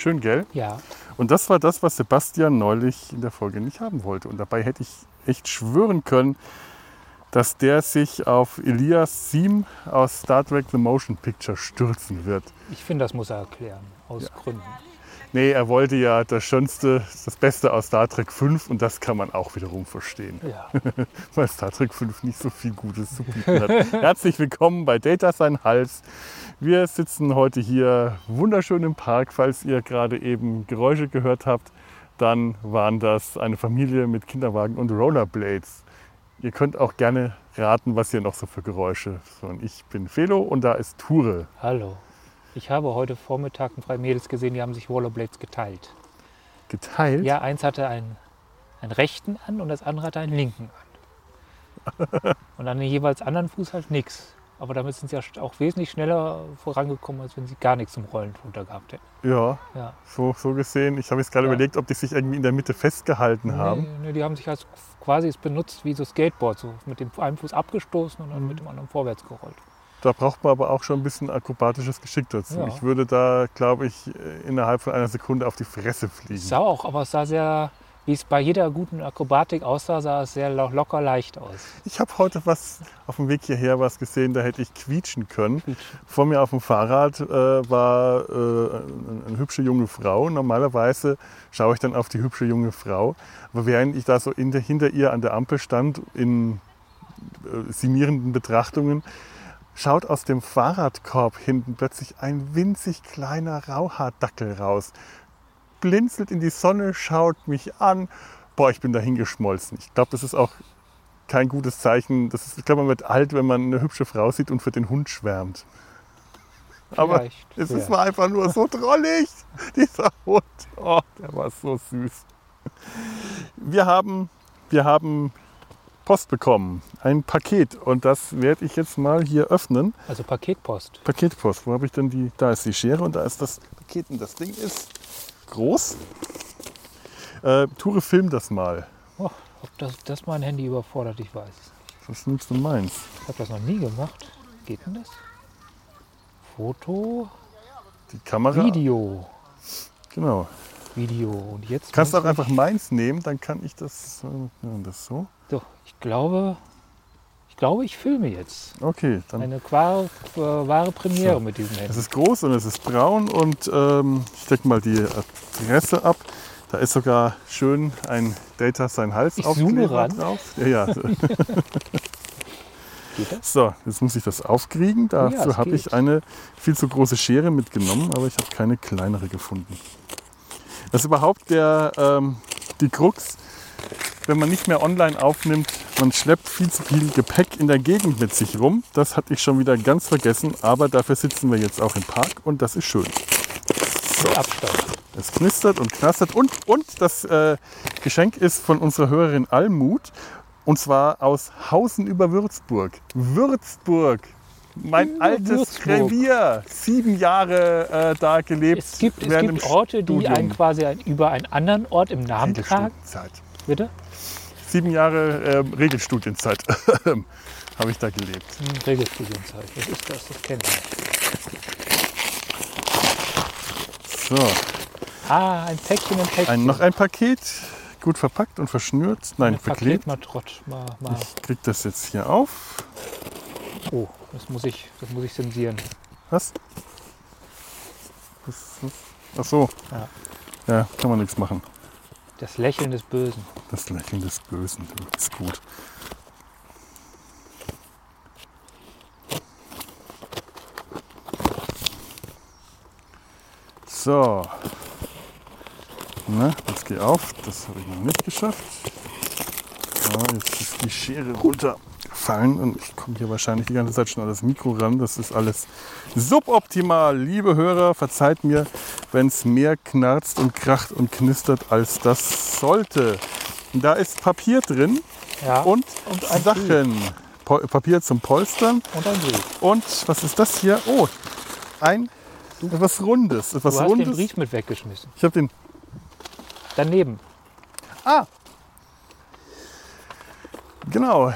Schön, gell? Ja. Und das war das, was Sebastian neulich in der Folge nicht haben wollte. Und dabei hätte ich echt schwören können, dass der sich auf Elias Siem aus Star Trek The Motion Picture stürzen wird. Ich finde, das muss er erklären. Aus Gründen. Nee, er wollte ja das Schönste, das Beste aus Star Trek 5 und das kann man auch wiederum verstehen, Ja. weil Star Trek 5 nicht so viel Gutes zu bieten hat. Herzlich willkommen bei Data Sein Hals. Wir sitzen heute hier wunderschön im Park. Falls ihr gerade eben Geräusche gehört habt, dann waren das eine Familie mit Kinderwagen und Rollerblades. Ihr könnt auch gerne raten, was hier noch so für Geräusche. So, und ich bin Felo und da ist Ture. Hallo. Ich habe heute Vormittag ein paar Mädels gesehen, die haben sich Rollerblades geteilt. Geteilt? Ja, eins hatte einen, einen rechten an und das andere hatte einen linken an. Und an den jeweils anderen Fuß halt nichts. Aber damit sind sie ja auch wesentlich schneller vorangekommen, als wenn sie gar nichts zum Rollen drunter gehabt hätten. Ja, Ja. so, so gesehen. Ich habe jetzt gerade Ja. überlegt, ob die sich irgendwie in der Mitte festgehalten haben. Nee, nee, die haben sich als quasi es benutzt wie so Skateboard, so mit dem einen Fuß abgestoßen und dann mit dem anderen vorwärts gerollt. Da braucht man aber auch schon ein bisschen akrobatisches Geschick dazu. Ja. Ich würde da, glaube ich, innerhalb von einer Sekunde auf die Fresse fliegen. Sah auch, aber es sah sehr, wie es bei jeder guten Akrobatik aussah, sah es sehr lo- locker leicht aus. Ich habe heute was auf dem Weg hierher was gesehen, da hätte ich quietschen können. Quietschen. Vor mir auf dem Fahrrad äh, war äh, eine, eine hübsche junge Frau. Normalerweise schaue ich dann auf die hübsche junge Frau. Aber während ich da so in der, hinter ihr an der Ampel stand, in äh, simierenden Betrachtungen, schaut aus dem Fahrradkorb hinten plötzlich ein winzig kleiner Rauhaardackel raus. Blinzelt in die Sonne, schaut mich an. Boah, ich bin da hingeschmolzen. Ich glaube, das ist auch kein gutes Zeichen. Das ist, ich glaube, man wird alt, wenn man eine hübsche Frau sieht und für den Hund schwärmt. Aber Vielleicht, es ja. ist war einfach nur so drollig, dieser Hund. Oh, der war so süß. Wir haben, wir haben Post bekommen, ein Paket. Und das werde ich jetzt mal hier öffnen. Also Paketpost. Paketpost, wo habe ich denn die? Da ist die Schere und da ist das Paket. Und das Ding ist groß. Äh, Ture, film das mal. Oh, ob das, das mein Handy überfordert, ich weiß. Was nimmst du meins? Ich habe das noch nie gemacht. Geht denn das? Foto, Die Kamera. Video. Genau. Video. Und jetzt. Kannst muss auch einfach meins nehmen, dann kann ich das, äh, das so. Ich- Doch, ich glaube, ich glaube, ich filme jetzt. Okay, dann. Eine wahre, äh, wahre Premiere So. mit diesem Es Handy. ist groß und es ist braun und ähm, ich decke mal die Adresse ab. Da ist sogar schön ein Data sein Hals Ich zoome ran. drauf. Ja, ja. So, jetzt muss ich das aufkriegen. Ja, Dafür es habe ich eine viel zu große Schere mitgenommen, aber ich habe keine kleinere gefunden. Das ist überhaupt der, ähm, die Krux, wenn man nicht mehr online aufnimmt, man schleppt viel zu viel Gepäck in der Gegend mit sich rum. Das hatte ich schon wieder ganz vergessen, aber dafür sitzen wir jetzt auch im Park und das ist schön. Mit Abstand. Es knistert und knastert und, und das äh, Geschenk ist von unserer Hörerin Almut und zwar aus Hausen über Würzburg. Würzburg, mein Über altes Würzburg. Revier. Sieben Jahre äh, da gelebt. Es gibt, es gibt Orte, die Studium. einen quasi ein, über einen anderen Ort im Namen tragen. Regelstudienzeit. Bitte? Sieben Jahre äh, Regelstudienzeit habe ich da gelebt. Hm, Regelstudienzeit. Was ist das? Das kenne ich. So, Ah, ein Päckchen, ein Päckchen. ein, noch ein Paket, gut verpackt und verschnürt. Nein, Ein verklebt. Paket mal trott. Mal, mal. Ich krieg das jetzt hier auf. Oh, das muss ich, das muss ich? Was, was? Ach so. Ja. Ja, kann man nichts machen. Das Lächeln des Bösen. Das Lächeln des Bösen, du, ist gut. So. Na, jetzt geh auf. Das habe ich noch nicht geschafft. So, jetzt ist die Schere runtergefallen und ich komme hier wahrscheinlich die ganze Zeit schon an das Mikro ran. Das ist alles suboptimal. Liebe Hörer, verzeiht mir, wenn es mehr knarzt und kracht und knistert, als das sollte. Da ist Papier drin Ja. und, Und ein Sachen. Po Papier zum Polstern. Und ein Brief. Und was ist das hier? Oh, ein etwas Rundes. Etwas Du hast den Rundes. Brief mit weggeschmissen. Ich habe den. Daneben. Ah! Genau.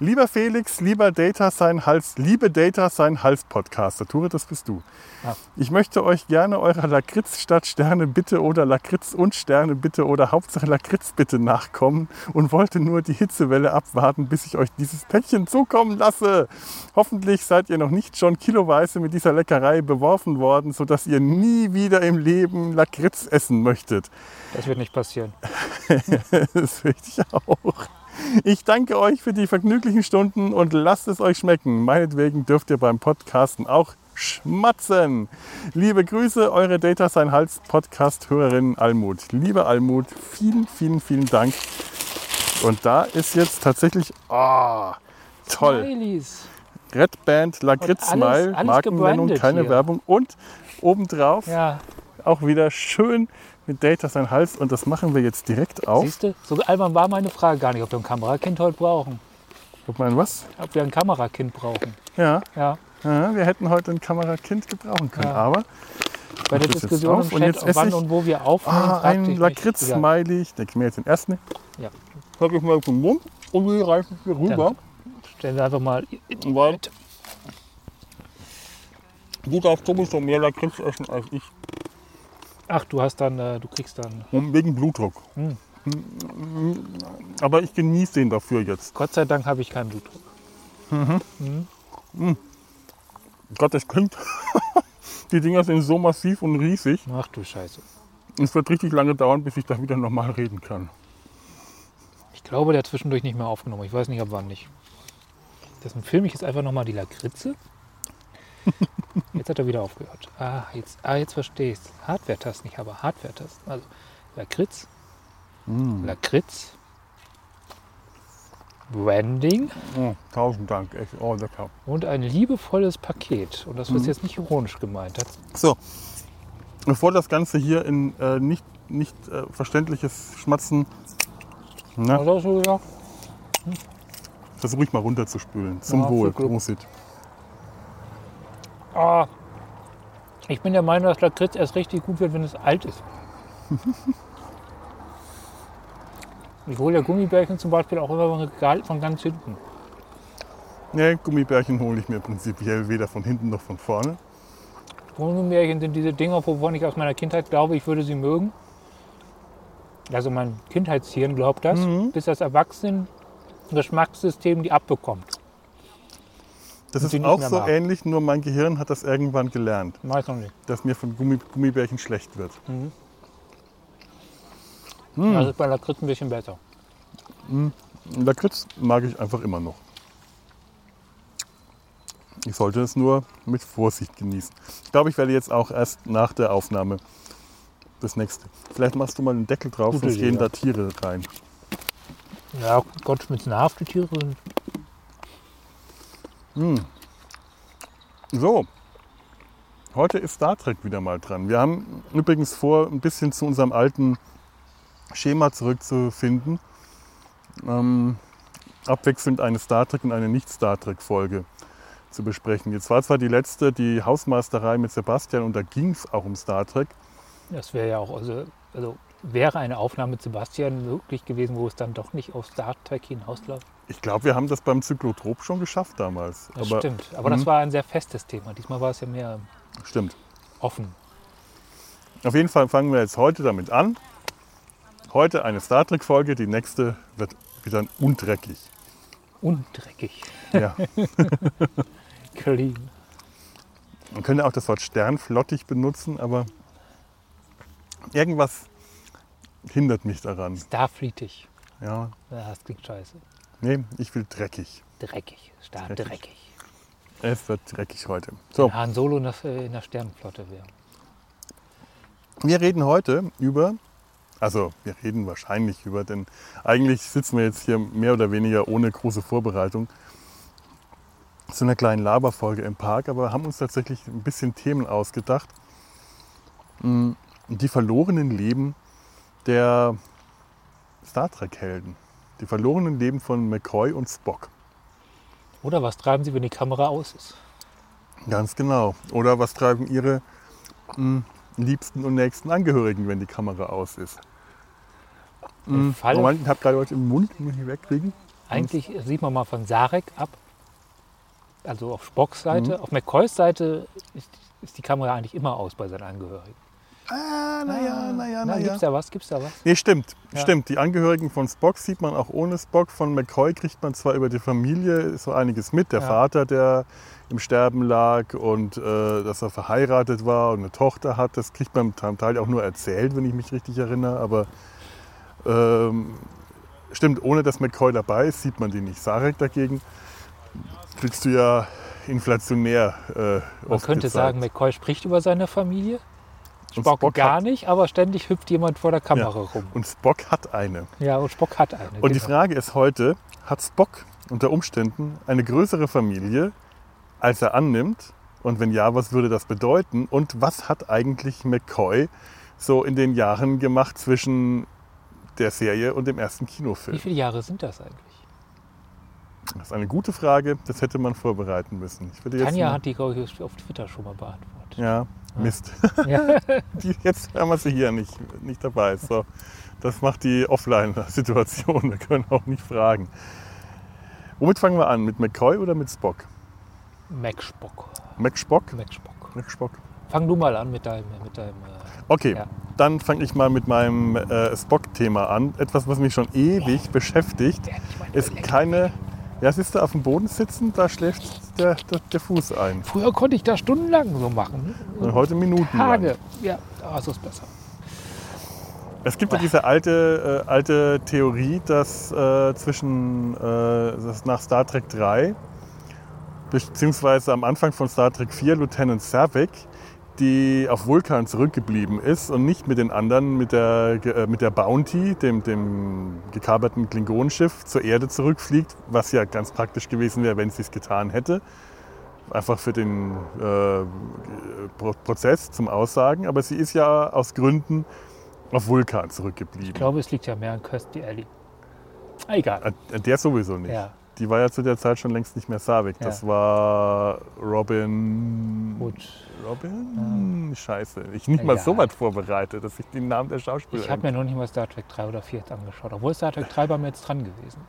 Lieber Felix, lieber Data sein Hals, liebe Data sein Hals Podcaster, Ture, das bist du. Ja. Ich möchte euch gerne eurer Lakritz statt Sterne bitte oder Lakritz und Sterne bitte oder Hauptsache Lakritz bitte nachkommen und wollte nur die Hitzewelle abwarten, bis ich euch dieses Päckchen zukommen lasse. Hoffentlich seid ihr noch nicht schon kiloweise mit dieser Leckerei beworfen worden, sodass ihr nie wieder im Leben Lakritz essen möchtet. Das wird nicht passieren. Das möchte ich auch. Ich danke euch für die vergnüglichen Stunden und lasst es euch schmecken. Meinetwegen dürft ihr beim Podcasten auch schmatzen. Liebe Grüße, eure Data Sein Hals Podcast-Hörerin Almut. Liebe Almut, vielen, vielen, vielen Dank. Und da ist jetzt tatsächlich, ah, toll. Smileys. Red Band Lakritz Smile, Markennennung, keine hier. Werbung. Und obendrauf Ja, auch wieder schön mit Data Sein Hals. Und das machen wir jetzt direkt auf. siehst du? So albern war meine Frage gar nicht, ob wir ein Kamerakind heute brauchen. Guck mal, was? Ob wir ein Kamerakind brauchen. Ja, Ja, Ja, wir hätten heute ein Kamerakind gebrauchen können, Ja. aber bei der Diskussion im auf und Chat, jetzt esse wann ich- und wo wir aufnehmen, ah, ein Lakritz-Smiley. Ich denke mir jetzt den ersten. Ja. Pack ich mal vom Mund und wir reichen hier rüber. Stellen wir einfach mal. Weil du darfst sowieso mehr Lakritz essen als ich. Ach, du hast dann, äh, du kriegst dann. Und wegen Blutdruck. Hm. Aber ich genieße den dafür jetzt. Gott sei Dank habe ich keinen Blutdruck. Gott, das klingt. Die Dinger sind so massiv und riesig. Ach du Scheiße. Es wird richtig lange dauern, bis ich da wieder normal reden kann. Ich glaube, der hat zwischendurch nicht mehr aufgenommen. Ich weiß nicht, ab wann nicht. Deswegen filme ich jetzt einfach nochmal die Lakritze. Jetzt hat er wieder aufgehört. Ah, jetzt, ah, jetzt verstehe ich es. Hardware-Tasten, ich habe Hardware-Tasten. Also Lakritz, Lakritz, Branding Oh, tausend Dank. Echt, oh, lecker. und ein liebevolles Paket. Und das ist jetzt nicht ironisch gemeint. So, bevor das Ganze hier in äh, nicht, nicht äh, verständliches Schmatzen, na, was hast du gesagt? versuche ich mal runterzuspülen. Zum Ja, Wohl. Prosit. Ah, ich bin der Meinung, dass Lakritz erst richtig gut wird, wenn es alt ist. Ich hole ja Gummibärchen zum Beispiel auch immer Regal von ganz hinten. Nee, Gummibärchen hole ich mir prinzipiell weder von hinten noch von vorne. Gummibärchen sind diese Dinger, wovon ich aus meiner Kindheit glaube, ich würde sie mögen. Also mein Kindheitshirn glaubt das, Mhm. bis das Erwachsenen-Geschmackssystem die abbekommt. Das ist auch so mag. ähnlich, nur mein Gehirn hat das irgendwann gelernt, Weiß noch nicht. dass mir von Gummi, Gummibärchen schlecht wird. Das ist bei Lakritz ein bisschen besser. Lakritz mag ich einfach immer noch. Ich sollte es nur mit Vorsicht genießen. Ich glaube, ich werde jetzt auch erst nach der Aufnahme das nächste. Vielleicht machst du mal einen Deckel drauf, Gute sonst Idee, gehen da Tiere rein. Ja, Gott schmitz Haftetiere sind So, heute ist Star Trek wieder mal dran. Wir haben übrigens vor, ein bisschen zu unserem alten Schema zurückzufinden. Ähm, abwechselnd eine Star Trek und eine Nicht-Star Trek-Folge zu besprechen. Jetzt war zwar die letzte, die Hausmeisterei mit Sebastian, und da ging es auch um Star Trek. Das wäre ja auch, also, also wäre eine Aufnahme mit Sebastian möglich gewesen, wo es dann doch nicht auf Star Trek hinausläuft. Ich glaube, wir haben das beim Zyklotrop schon geschafft damals. Das Aber stimmt. Aber Mhm. das war ein sehr festes Thema. Diesmal war es ja mehr Stimmt. offen. Auf jeden Fall fangen wir jetzt heute damit an. Heute eine Star Trek-Folge, die nächste wird wieder undreckig. Und dreckig. Ja. Clean. Man könnte auch das Wort sternflottig benutzen, aber irgendwas hindert mich daran. Starfleetig. Ja, Ja, das klingt scheiße. Nee, ich will dreckig. Dreckig. Star Dreckig. dreckig. Es wird dreckig heute. So, Wenn Han Solo in der, in der Sternenflotte wäre. wir reden heute über, also wir reden wahrscheinlich über, denn eigentlich sitzen wir jetzt hier mehr oder weniger ohne große Vorbereitung zu einer kleinen Laberfolge im Park, aber haben uns tatsächlich ein bisschen Themen ausgedacht. Mm, Die verlorenen Leben der Star Trek-Helden. Die verlorenen Leben von McCoy und Spock. Oder was treiben sie, wenn die Kamera aus ist? Ganz genau. Oder was treiben ihre mm, liebsten und nächsten Angehörigen, wenn die Kamera aus ist? Falle- Moment, ich habe gerade was im Mund, muss ich wegkriegen. Eigentlich sieht man mal von Sarek ab, also auf Spocks Seite. Mhm. Auf McCoys Seite ist, ist die Kamera eigentlich immer aus bei seinen Angehörigen. Ah, naja, naja, Na, naja. Gibt's da was? Gibt's da was? Nee, stimmt. Ja. Stimmt. Die Angehörigen von Spock sieht man auch ohne Spock. Von McCoy kriegt man zwar über die Familie so einiges mit. Der Ja. Vater, der im Sterben lag und äh, dass er verheiratet war und eine Tochter hat, das kriegt man zum Teil auch nur erzählt, wenn ich mich richtig erinnere. Aber ähm, stimmt, ohne dass McCoy dabei ist, sieht man die nicht. Sarek dagegen kriegst du ja inflationär äh, Man könnte gezeigt. sagen, McCoy spricht über seine Familie. Spock, Spock gar hat- nicht, aber ständig hüpft jemand vor der Kamera rum. Und Spock hat eine. Ja, und Spock hat eine. Und die genau. Frage ist heute, hat Spock unter Umständen eine größere Familie, als er annimmt? Und wenn ja, was würde das bedeuten? Und was hat eigentlich McCoy so in den Jahren gemacht zwischen der Serie und dem ersten Wie Kinofilm? viele Jahre sind das eigentlich? Das ist eine gute Frage, das hätte man vorbereiten müssen. Ich Tanja hat die, glaube ich, auf Twitter schon mal beantwortet. Ja, Mist. Ja. Die, jetzt haben wir sie hier nicht, nicht dabei. So, das macht die Offline-Situation. Wir können auch nicht fragen. Womit fangen wir an? Mit McCoy oder mit Spock? Mac Spock. Mac Spock? Mac Spock. Mac Spock. Fang du mal an mit deinem. Mit deinem äh, Okay, Ja. dann fange ich mal mit meinem äh, Spock-Thema an. Etwas, was mich schon ewig beschäftigt, nicht mal ist keine. Ja, siehst du, auf dem Boden sitzen, da schläft der, der, der Fuß ein. Früher konnte ich das stundenlang so machen. Und heute Minuten. Tage. Ja, aber so ist besser. Es gibt ja diese alte, äh, alte Theorie, dass äh, zwischen äh, dass nach Star Trek 3 beziehungsweise am Anfang von Star Trek 4 Lieutenant Savick, die auf Vulkan zurückgeblieben ist und nicht mit den anderen, mit der, äh, mit der Bounty, dem, dem gekaperten Klingonenschiff, zur Erde zurückfliegt, was ja ganz praktisch gewesen wäre, wenn sie es getan hätte. Einfach für den äh, Pro Prozess zum Aussagen. Aber sie ist ja aus Gründen auf Vulkan zurückgeblieben. Ich glaube, es liegt ja mehr an Kirstie Alley. Egal. An- an der sowieso nicht. Ja, Die war ja zu der Zeit schon längst nicht mehr Savik. Ja. Das war Robin. gut. Robin? Scheiße. Ich nicht mal so weit vorbereitet, dass ich den Namen der Schauspielerin. Ich habe mir noch nicht mal Star Trek 3 oder 4 jetzt angeschaut. Obwohl Star Trek 3 bei mir jetzt dran gewesen.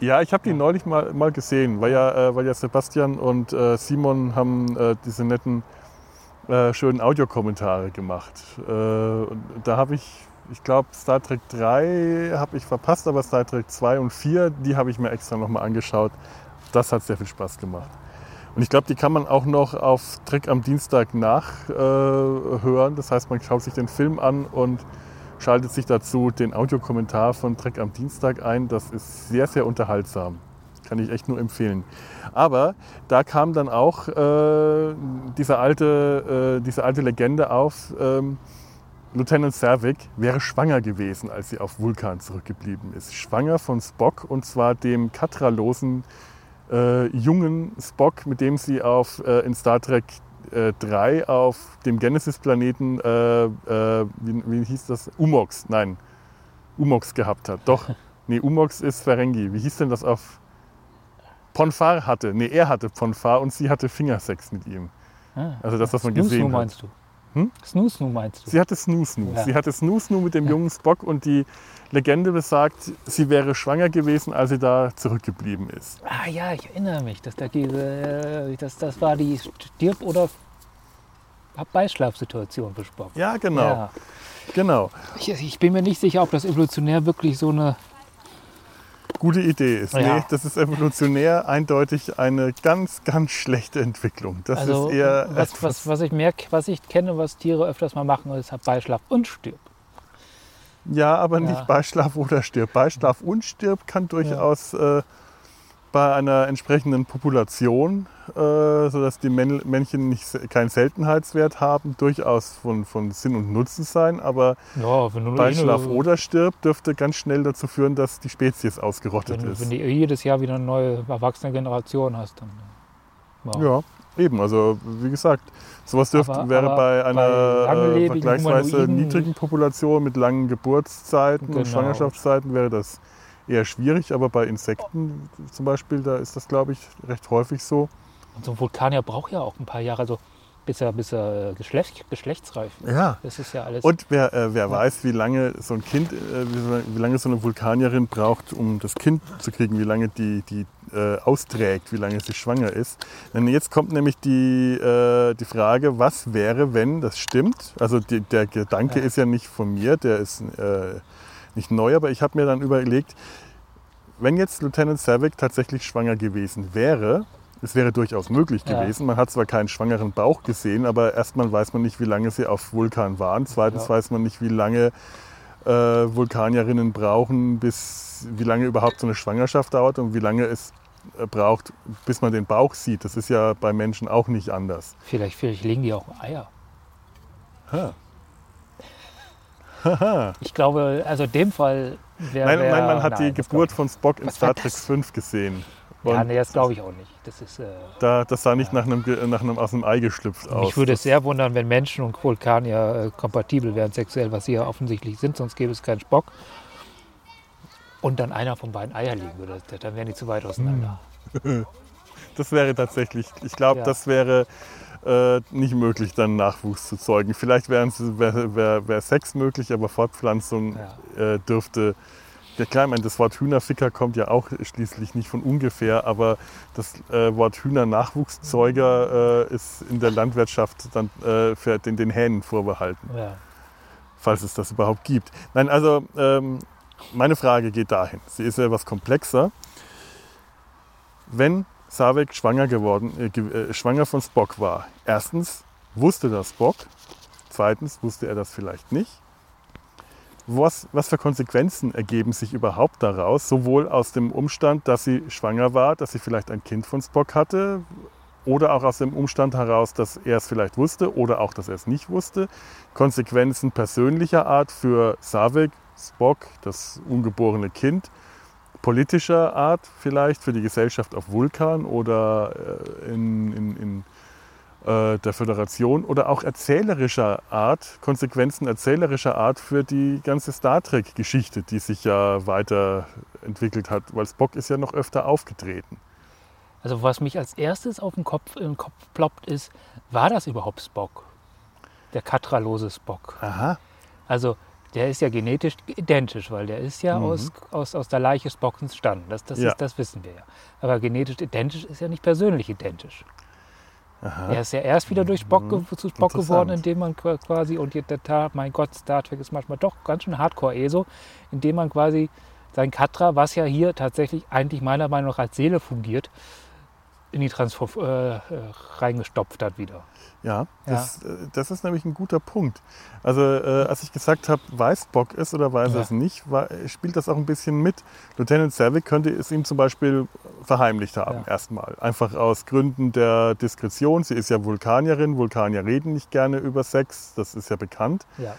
ja, ich habe die neulich mal, mal gesehen, weil ja, äh, weil ja Sebastian und äh, Simon haben äh, diese netten, äh, schönen Audiokommentare gemacht. Äh, und da habe ich, ich glaube, Star Trek 3 habe ich verpasst, aber Star Trek 2 und 4, die habe ich mir extra nochmal angeschaut. Das hat sehr viel Spaß gemacht. Und ich glaube, die kann man auch noch auf Trek am Dienstag nachhören. Äh, das heißt, man schaut sich den Film an und schaltet sich dazu den Audiokommentar von Trek am Dienstag ein. Das ist sehr, sehr unterhaltsam. Kann ich echt nur empfehlen. Aber da kam dann auch äh, diese, alte, äh, diese alte Legende auf, ähm, Lieutenant Savick wäre schwanger gewesen, als sie auf Vulkan zurückgeblieben ist. Schwanger von Spock und zwar dem katralosen äh, jungen Spock, mit dem sie auf, äh, in Star Trek äh, 3 auf dem Genesis-Planeten, äh, äh, wie, wie hieß das? Umox, nein, Umox gehabt hat. Doch, nee, Umox ist Ferengi. Wie hieß denn das auf Ponfar hatte? Nee, er hatte Ponfar und sie hatte Fingersex mit ihm. Ah. Also das, was man gesehen hat. meinst du? Hm? Snoo Snoo meinst du? Sie hatte Snoo Snoo. Ja. Sie hatte Snoo Snoo mit dem jungen Spock und die Legende besagt, sie wäre schwanger gewesen, als sie da zurückgeblieben ist. Ah ja, ich erinnere mich, dass da diese, äh, das, das war die Stirb- oder Beischlafsituation für Spock. Ja, genau. Ja. Genau. Ich, ich bin mir nicht sicher, ob das evolutionär wirklich so eine. Gute Idee ist. Ja. Nee, das ist evolutionär eindeutig eine ganz, ganz schlechte Entwicklung. Das Also ist eher was, was, was ich merke, was ich kenne, was Tiere öfters mal machen, ist halt Beischlaf und Stirb. Ja, aber Ja. nicht Beischlaf oder Stirb. Beischlaf und Stirb kann durchaus äh, bei einer entsprechenden Population, äh, sodass die Männ Männchen nicht, keinen Seltenheitswert haben, durchaus von, von Sinn und Nutzen sein. Aber Ja, eh nur- oder Stirb dürfte ganz schnell dazu führen, dass die Spezies ausgerottet wenn, ist. wenn du jedes Jahr wieder eine neue erwachsene Generation hast, dann. Ja. Ja, eben. Also wie gesagt, sowas dürfte, Aber- wäre aber bei bei einer äh, langlebigen vergleichsweise niedrigen Population mit langen Geburtszeiten und Genau. Schwangerschaftszeiten wäre das eher schwierig. Aber bei Insekten zum Beispiel, da ist das, glaube ich, recht häufig so. Und so ein Vulkanier braucht ja auch ein paar Jahre. Also bis er, bis er Geschlecht, geschlechtsreif wird. Ja. Das ist ja alles. Und wer, äh, wer weiß, wie lange so ein Kind, äh, wie, wie lange so eine Vulkanierin braucht, um das Kind zu kriegen, wie lange die, die äh, austrägt, wie lange sie schwanger ist. Denn jetzt kommt nämlich die, äh, die Frage, was wäre, wenn das stimmt? Also die, der Gedanke Ja. ist ja nicht von mir, der ist äh, nicht neu, aber ich habe mir dann überlegt, wenn jetzt Lieutenant Savick tatsächlich schwanger gewesen wäre, es wäre durchaus möglich Ja. gewesen. Man hat zwar keinen schwangeren Bauch gesehen, aber erstmal weiß man nicht, wie lange sie auf Vulkan waren. Zweitens Ja. weiß man nicht, wie lange äh, Vulkanierinnen brauchen, bis wie lange überhaupt so eine Schwangerschaft dauert und wie lange es äh, braucht, bis man den Bauch sieht. Das ist ja bei Menschen auch nicht anders. vielleicht, vielleicht legen die auch Eier. Ha. Ich glaube, also in dem Fall wäre. Nein, wär, nein, man hat nein, die Geburt von Spock in Star Trek das? 5 gesehen. ich. Ja, Und nee, das glaube ich auch nicht. Das ist, äh, da, das sah nicht nach, einem, nach einem aus dem Ei geschlüpft aus. mich würde es sehr wundern, wenn Menschen und Vulkanier äh, kompatibel wären sexuell, was sie ja offensichtlich sind, sonst gäbe es keinen Spock. Und dann einer von beiden Eier liegen würde, dann wären die zu weit auseinander. Das wäre tatsächlich, ich glaube, Ja. das wäre äh, nicht möglich, dann Nachwuchs zu zeugen. Vielleicht wäre wär, wär, wär Sex möglich, aber Fortpflanzung Ja. äh, dürfte. Ja klar, ich meine, das Wort Hühnerficker kommt ja auch schließlich nicht von ungefähr, aber das äh, Wort Hühner-Nachwuchszeuger äh, ist in der Landwirtschaft dann äh, für den, den Hähnen vorbehalten, Ja. falls es das überhaupt gibt. Nein, also ähm, meine Frage geht dahin. Sie ist ja etwas komplexer. Wenn Savek schwanger geworden, äh, äh, schwanger von Spock war, erstens wusste das Spock, zweitens wusste er das vielleicht nicht. Was, was für Konsequenzen ergeben sich überhaupt daraus, sowohl aus dem Umstand, dass sie schwanger war, dass sie vielleicht ein Kind von Spock hatte, oder auch aus dem Umstand heraus, dass er es vielleicht wusste oder auch, dass er es nicht wusste. Konsequenzen persönlicher Art für Savik, Spock, das ungeborene Kind, politischer Art vielleicht für die Gesellschaft auf Vulkan oder äh, in, in, in äh, der Föderation oder auch erzählerischer Art, Konsequenzen erzählerischer Art für die ganze Star Trek-Geschichte, die sich ja weiterentwickelt hat, weil Spock ist ja noch öfter aufgetreten. Also was mich als erstes auf den Kopf, im Kopf ploppt ist, war das überhaupt Spock? Der katralose Spock. Aha. Also der ist ja genetisch identisch, weil der ist ja Mhm. aus, aus, aus der Leiche Spocks entstanden. Das, das, Ja. ist, das wissen wir ja. Aber genetisch identisch ist ja nicht persönlich identisch. Aha. Er ist ja erst wieder durch Spock ge- zu Spock Mhm. Geworden, indem man qua- quasi, und jetzt der mein Gott, Star Trek ist manchmal doch ganz schön hardcore ESO, indem man quasi sein Katra, was ja hier tatsächlich eigentlich meiner Meinung nach als Seele fungiert, in die Transform äh, äh, reingestopft hat wieder. Ja, das, äh, das ist nämlich ein guter Punkt. Also äh, als ich gesagt habe, weiß Bock es oder weiß Ja. er es nicht, war, spielt das auch ein bisschen mit. Lieutenant Savick könnte es ihm zum Beispiel verheimlicht haben, Ja. erstmal. Einfach aus Gründen der Diskretion. Sie ist ja Vulkanierin, Vulkanier reden nicht gerne über Sex, das ist ja bekannt. Ja.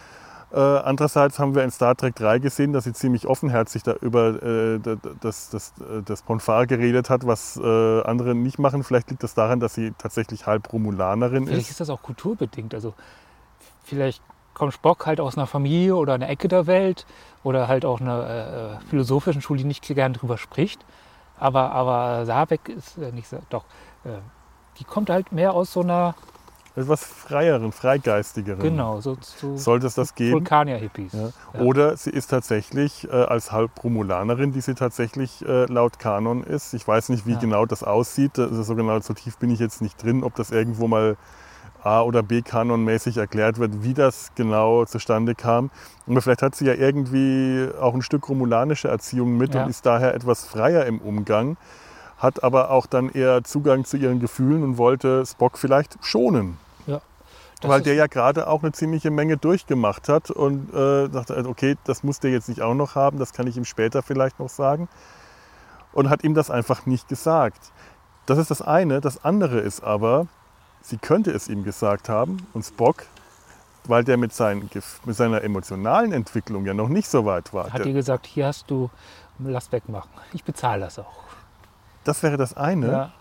Äh, andererseits haben wir in Star Trek 3 gesehen, dass sie ziemlich offenherzig da über äh, das, das, äh, das Ponfar geredet hat, was äh, andere nicht machen. Vielleicht liegt das daran, dass sie tatsächlich halb Romulanerin Vielleicht ist. ist das auch kulturbedingt. Also vielleicht kommt Spock halt aus einer Familie oder einer Ecke der Welt oder halt auch einer äh, philosophischen Schule, die nicht gern drüber spricht. Aber, aber Sabeck ist nicht so, doch, die kommt halt mehr aus so einer, Etwas freieren, freigeistigeren. genau, so zu Sollte es das geben? Vulkanier-Hippies. Ja. Ja. Oder sie ist tatsächlich äh, als Halb-Romulanerin, die sie tatsächlich äh, laut Kanon ist. Ich weiß nicht, wie Ja. genau das aussieht. Also so genau so tief bin ich jetzt nicht drin, ob das irgendwo mal A- oder B-Kanon-mäßig erklärt wird, wie das genau zustande kam. Aber vielleicht hat sie ja irgendwie auch ein Stück romulanische Erziehung mit und ist daher etwas freier im Umgang, hat aber auch dann eher Zugang zu ihren Gefühlen und wollte Spock vielleicht schonen. Das weil der ja gerade auch eine ziemliche Menge durchgemacht hat und äh, dachte, okay, das muss der jetzt nicht auch noch haben, das kann ich ihm später vielleicht noch sagen. Und hat ihm das einfach nicht gesagt. Das ist das eine. Das andere ist aber, sie könnte es ihm gesagt haben und Spock, weil der mit, seinen, mit seiner emotionalen Entwicklung ja noch nicht so weit war. hat ihr gesagt, hier hast du, lass wegmachen. Ich bezahle das auch. Das wäre das eine. Ja.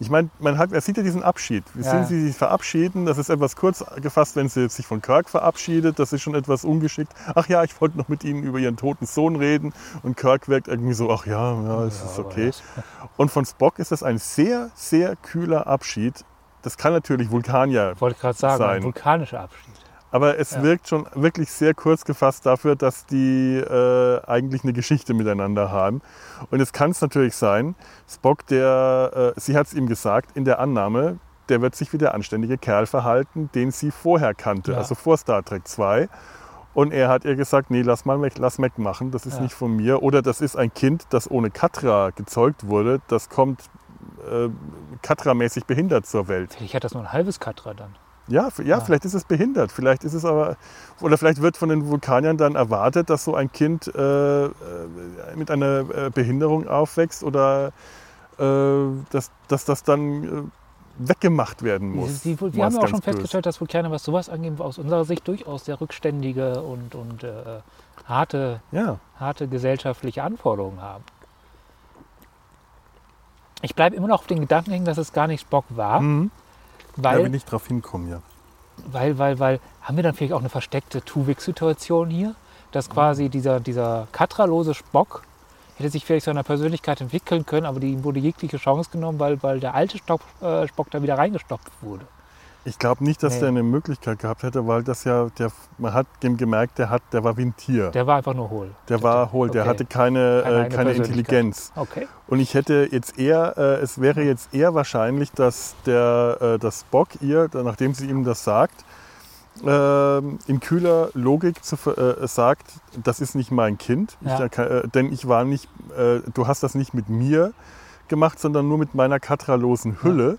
Ich meine, man hat, er sieht ja diesen Abschied. Wir Ja. sehen sie sich verabschieden. Das ist etwas kurz gefasst, wenn sie sich von Kirk verabschiedet. Das ist schon etwas ungeschickt. Ach ja, ich wollte noch mit Ihnen über Ihren toten Sohn reden. Und Kirk wirkt irgendwie so, ach ja, ja, es Ja, ist okay. Und von Spock ist das ein sehr, sehr kühler Abschied, das kann natürlich Vulkanier, Ich wollte gerade sagen, Sein. ein vulkanischer Abschied. Aber es Ja. wirkt schon wirklich sehr kurz gefasst dafür, dass die äh, eigentlich eine Geschichte miteinander haben. Und es kann es natürlich sein, Spock, der, äh, sie hat es ihm gesagt, in der Annahme, der wird sich wie der anständige Kerl verhalten, den sie vorher kannte, Ja. also vor Star Trek 2. Und er hat ihr gesagt, nee, lass mal Mac, lass Mac machen, das ist Ja. nicht von mir. Oder das ist ein Kind, das ohne Katra gezeugt wurde, das kommt äh, Katra-mäßig behindert zur Welt. Vielleicht hat das nur ein halbes Katra dann. Ja, ja, Ja. vielleicht ist es behindert. Vielleicht ist es aber, oder vielleicht wird von den Vulkaniern dann erwartet, dass so ein Kind äh, äh, mit einer äh, Behinderung aufwächst oder äh, dass, dass das dann äh, weggemacht werden muss. Die, die, wir haben ja auch schon böse. festgestellt, dass Vulkane, was sowas angeht, aus unserer Sicht durchaus sehr rückständige und, und äh, harte, Ja, harte gesellschaftliche Anforderungen haben. Ich bleibe immer noch auf den Gedanken hängen, dass es gar nicht Spock war, mhm. Da weil, will ich drauf hinkommen, ja. weil, weil, weil, haben wir dann vielleicht auch eine versteckte Tuvix-Situation hier, dass quasi dieser, dieser katralose Spock hätte sich vielleicht zu einer Persönlichkeit entwickeln können, aber ihm wurde jegliche Chance genommen, weil, weil der alte Stock, äh, Spock da wieder reingestopft wurde. Ich glaube nicht, dass Nee. der eine Möglichkeit gehabt hätte, weil das ja, der, man hat dem gemerkt, der, hat, der war wie ein Tier. Der, Der war einfach nur hohl. war hohl, der Okay. hatte keine, Keine äh, keine. Intelligenz. Okay. Und ich hätte jetzt eher, äh, es wäre jetzt eher wahrscheinlich, dass der äh, dass Spock ihr, nachdem sie ihm das sagt, ähm, in kühler Logik zu, ver- äh, sagt, das ist nicht mein Kind, Ja. ich, äh, denn ich war nicht, äh, du hast das nicht mit mir gemacht, sondern nur mit meiner katralosen Hülle.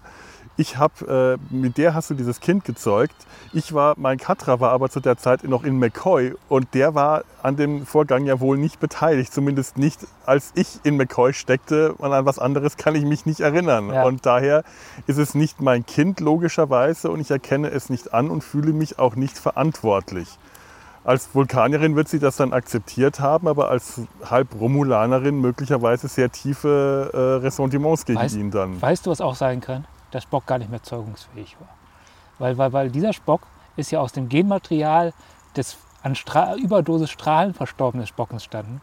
Ich habe, äh, mit der hast du dieses Kind gezeugt. Ich war, mein Katra war aber zu der Zeit noch in McCoy und der war an dem Vorgang ja wohl nicht beteiligt, zumindest nicht, als ich in McCoy steckte. Und an was anderes kann ich mich nicht erinnern. Ja. Und daher ist es nicht mein Kind logischerweise und ich erkenne es nicht an und fühle mich auch nicht verantwortlich. Als Vulkanierin wird sie das dann akzeptiert haben, aber als Halb-Romulanerin möglicherweise sehr tiefe äh, Ressentiments gegen Weißt- ihn dann. Weißt du, was auch sein kann? Dass Spock gar nicht mehr zeugungsfähig war. Weil, weil, weil dieser Spock ist ja aus dem Genmaterial des an Stra Überdosis Strahlen verstorbenen Spock entstanden.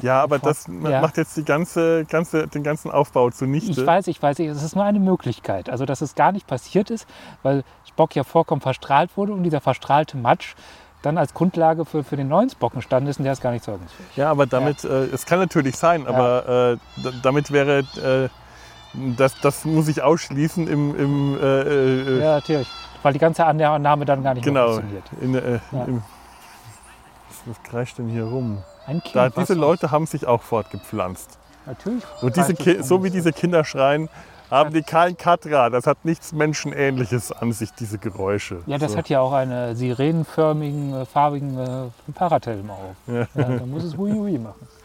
Ja, aber das ja. macht jetzt die ganze, ganze, den ganzen Aufbau zunichte. Ich weiß, ich weiß, es ist nur eine Möglichkeit. Also, dass es gar nicht passiert ist, weil Spock ja vollkommen verstrahlt wurde und dieser verstrahlte Matsch dann als Grundlage für, für den neuen Spock entstanden ist und der ist gar nicht zeugungsfähig. Ja, aber damit, äh, es kann natürlich sein, aber äh, damit wäre, äh, das, das muss ich ausschließen im, im äh, äh, Ja, natürlich. Weil die ganze Annahme dann gar nicht genau, funktioniert. in, äh, Ja. was, was kreischt denn hier rum? Ein Kind, Da, was diese Leute haben sich auch fortgepflanzt. Natürlich. Und diese Ki so wie diese Kinder schreien, haben die kein Katra. Das hat nichts Menschenähnliches an sich, diese Geräusche. Ja, das so. hat ja auch einen sirenenförmigen, äh, farbigen äh, Fahrradhelm auf. Ja. Ja, da muss es Hui Hui machen.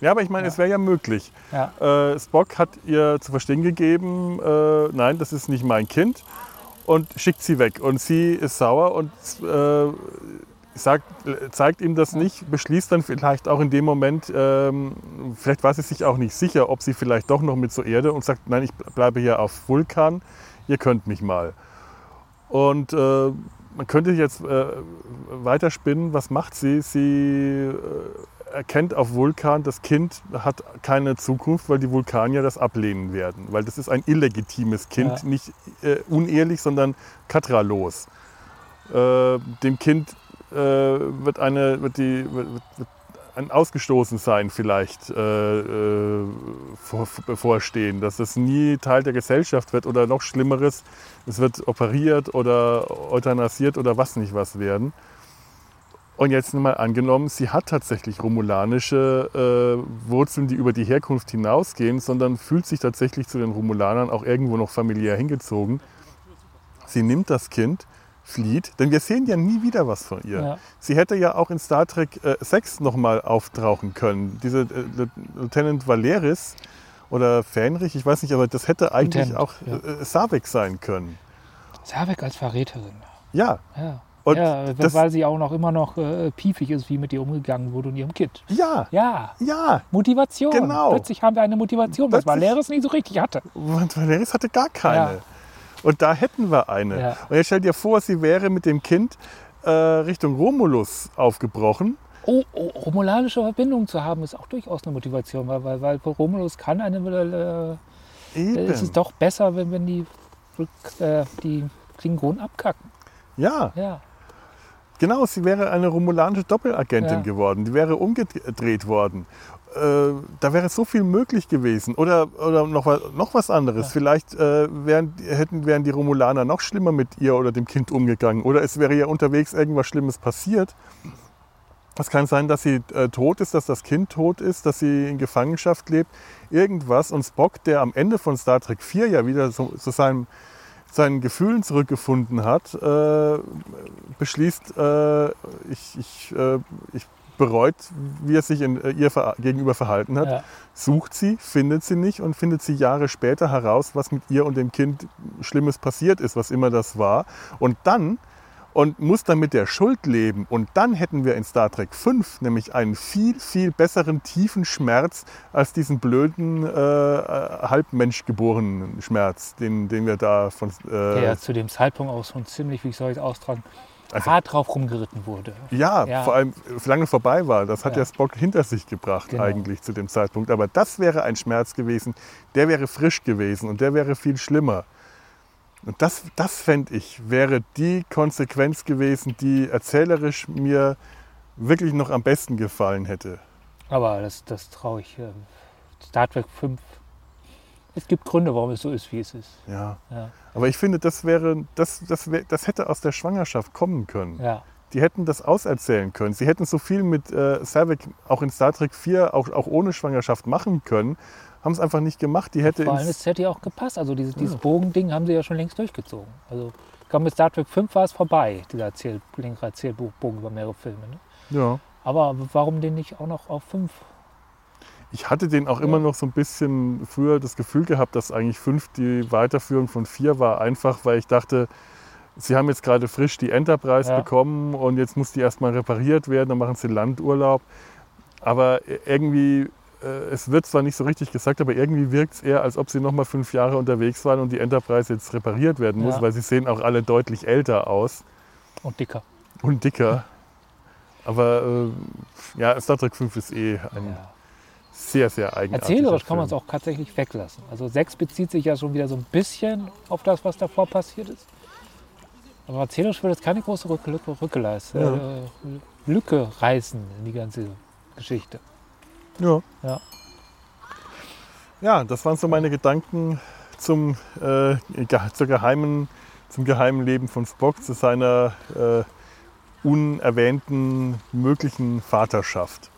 ja, aber ich meine, es wäre ja möglich. Ja. Äh, Spock hat ihr zu verstehen gegeben, äh, nein, das ist nicht mein Kind und schickt sie weg. Und sie ist sauer und äh, sagt, zeigt ihm das nicht, beschließt dann vielleicht auch in dem Moment, ähm, vielleicht war sie sich auch nicht sicher, ob sie vielleicht doch noch mit zur Erde und sagt, nein, ich bleibe hier auf Vulkan, ihr könnt mich mal. Und äh, man könnte jetzt äh, weiterspinnen, was macht sie? Sie äh, erkennt auf Vulkan, das Kind hat keine Zukunft, weil die Vulkanier das ablehnen werden. Weil das ist ein illegitimes Kind, Ja. nicht äh, unehrlich, sondern katralos. Äh, dem Kind äh, wird, eine, wird, die, wird, wird ein Ausgestoßensein vielleicht äh, äh, vor, bevorstehen, dass es nie Teil der Gesellschaft wird oder noch Schlimmeres, es wird operiert oder euthanasiert oder was nicht was werden. Und jetzt mal angenommen, sie hat tatsächlich romulanische äh, Wurzeln, die über die Herkunft hinausgehen, sondern fühlt sich tatsächlich zu den Romulanern auch irgendwo noch familiär hingezogen. Sie nimmt das Kind, flieht, denn wir sehen ja nie wieder was von ihr. Ja. Sie hätte ja auch in Star Trek äh, 6 nochmal auftauchen können. Diese äh, Lieu- Lieutenant Valeris oder Fähnrich, ich weiß nicht, aber das hätte eigentlich Lieutenant, auch ja. äh, Savik sein können. Savek als Verräterin. Ja, Ja. Und ja, das- weil sie auch noch immer noch äh, piefig ist, wie mit ihr umgegangen wurde und ihrem Kind. ja, Ja, ja. Motivation. Genau. Plötzlich haben wir eine Motivation, was Plötzlich- Valeris nicht so richtig hatte. Und Valeris hatte gar keine. Ja. Und da hätten wir eine. Ja. Und jetzt stell dir vor, sie wäre mit dem Kind äh, Richtung Romulus aufgebrochen. Oh, oh, romulanische Verbindung zu haben, ist auch durchaus eine Motivation, weil, weil, weil Romulus kann eine. Äh, Eben. es ist doch besser, wenn, wenn die äh, die Klingonen abkacken. Ja, Ja, genau, sie wäre eine romulanische Doppelagentin Ja. geworden. Die wäre umgedreht worden. Äh, da wäre so viel möglich gewesen. Oder, oder noch, was, noch was anderes. Ja. Vielleicht äh, wären, hätten, wären die Romulaner noch schlimmer mit ihr oder dem Kind umgegangen. Oder es wäre ja unterwegs irgendwas Schlimmes passiert. Es kann sein, dass sie äh, tot ist, dass das Kind tot ist, dass sie in Gefangenschaft lebt. Irgendwas. Und Spock, der am Ende von Star Trek 4 ja wieder so, zu seinem, seinen Gefühlen zurückgefunden hat, äh, beschließt, äh, ich, ich, äh, ich bereut, wie er sich in, äh, ihr ver gegenüber verhalten hat, ja. sucht sie, findet sie nicht und findet sie Jahre später heraus, was mit ihr und dem Kind Schlimmes passiert ist, was immer das war. Und dann und muss dann mit der Schuld leben. Und dann hätten wir in Star Trek 5 nämlich einen viel, viel besseren tiefen Schmerz als diesen blöden äh, Halbmensch geborenen Schmerz, den, den wir da von. Äh, Der zu dem Zeitpunkt auch schon ziemlich, wie soll ich es austragen, Also- hart drauf rumgeritten wurde. Ja, Ja. vor allem äh, lange vorbei war. Das hat Ja. ja Spock hinter sich gebracht Genau. eigentlich zu dem Zeitpunkt. Aber das wäre ein Schmerz gewesen, der wäre frisch gewesen und der wäre viel schlimmer. Und das, das fände ich, wäre die Konsequenz gewesen, die erzählerisch mir wirklich noch am besten gefallen hätte. Aber das, das traue ich. Äh, Star Trek 5. Es gibt Gründe, warum es so ist, wie es ist. Ja. Ja, Aber ich finde, das wäre, das, das, wär, das hätte aus der Schwangerschaft kommen können. ja. Die hätten das auserzählen können. Sie hätten so viel mit äh, Savick auch in Star Trek 4, auch, auch ohne Schwangerschaft machen können. Haben es einfach nicht gemacht. Die hätte Vor allem, es hätte ja auch gepasst. Also dieses, dieses Bogending haben sie ja schon längst durchgezogen. Also ich glaube, mit Star Trek 5 war es vorbei, dieser Erzähl, längere Erzählbogen über mehrere Filme. Ne? ja. Aber warum den nicht auch noch auf 5? Ich hatte den auch immer noch so ein bisschen früher das Gefühl gehabt, dass eigentlich 5 die Weiterführung von 4 war. Einfach, weil ich dachte, sie haben jetzt gerade frisch die Enterprise Ja. bekommen und jetzt muss die erstmal repariert werden, dann machen sie Landurlaub. Aber irgendwie, äh, es wird zwar nicht so richtig gesagt, aber irgendwie wirkt es eher, als ob sie noch mal fünf Jahre unterwegs waren und die Enterprise jetzt repariert werden muss, Ja. weil sie sehen auch alle deutlich älter aus Und dicker. und dicker. Aber äh, ja, Star Trek 5 ist eh ein Ja. sehr, sehr eigenartiger Erzählerisch kann man es Film. auch tatsächlich weglassen. Also 6 bezieht sich ja schon wieder so ein bisschen auf das, was davor passiert ist. Aber erzählerisch würde es keine große Rücke, Rücke leisten, Ja. äh, Lücke reißen in die ganze Geschichte. Ja. Ja. Ja, das waren so meine Gedanken zum, äh, zur geheimen, zum geheimen Leben von Spock, zu seiner äh, unerwähnten möglichen Vaterschaft.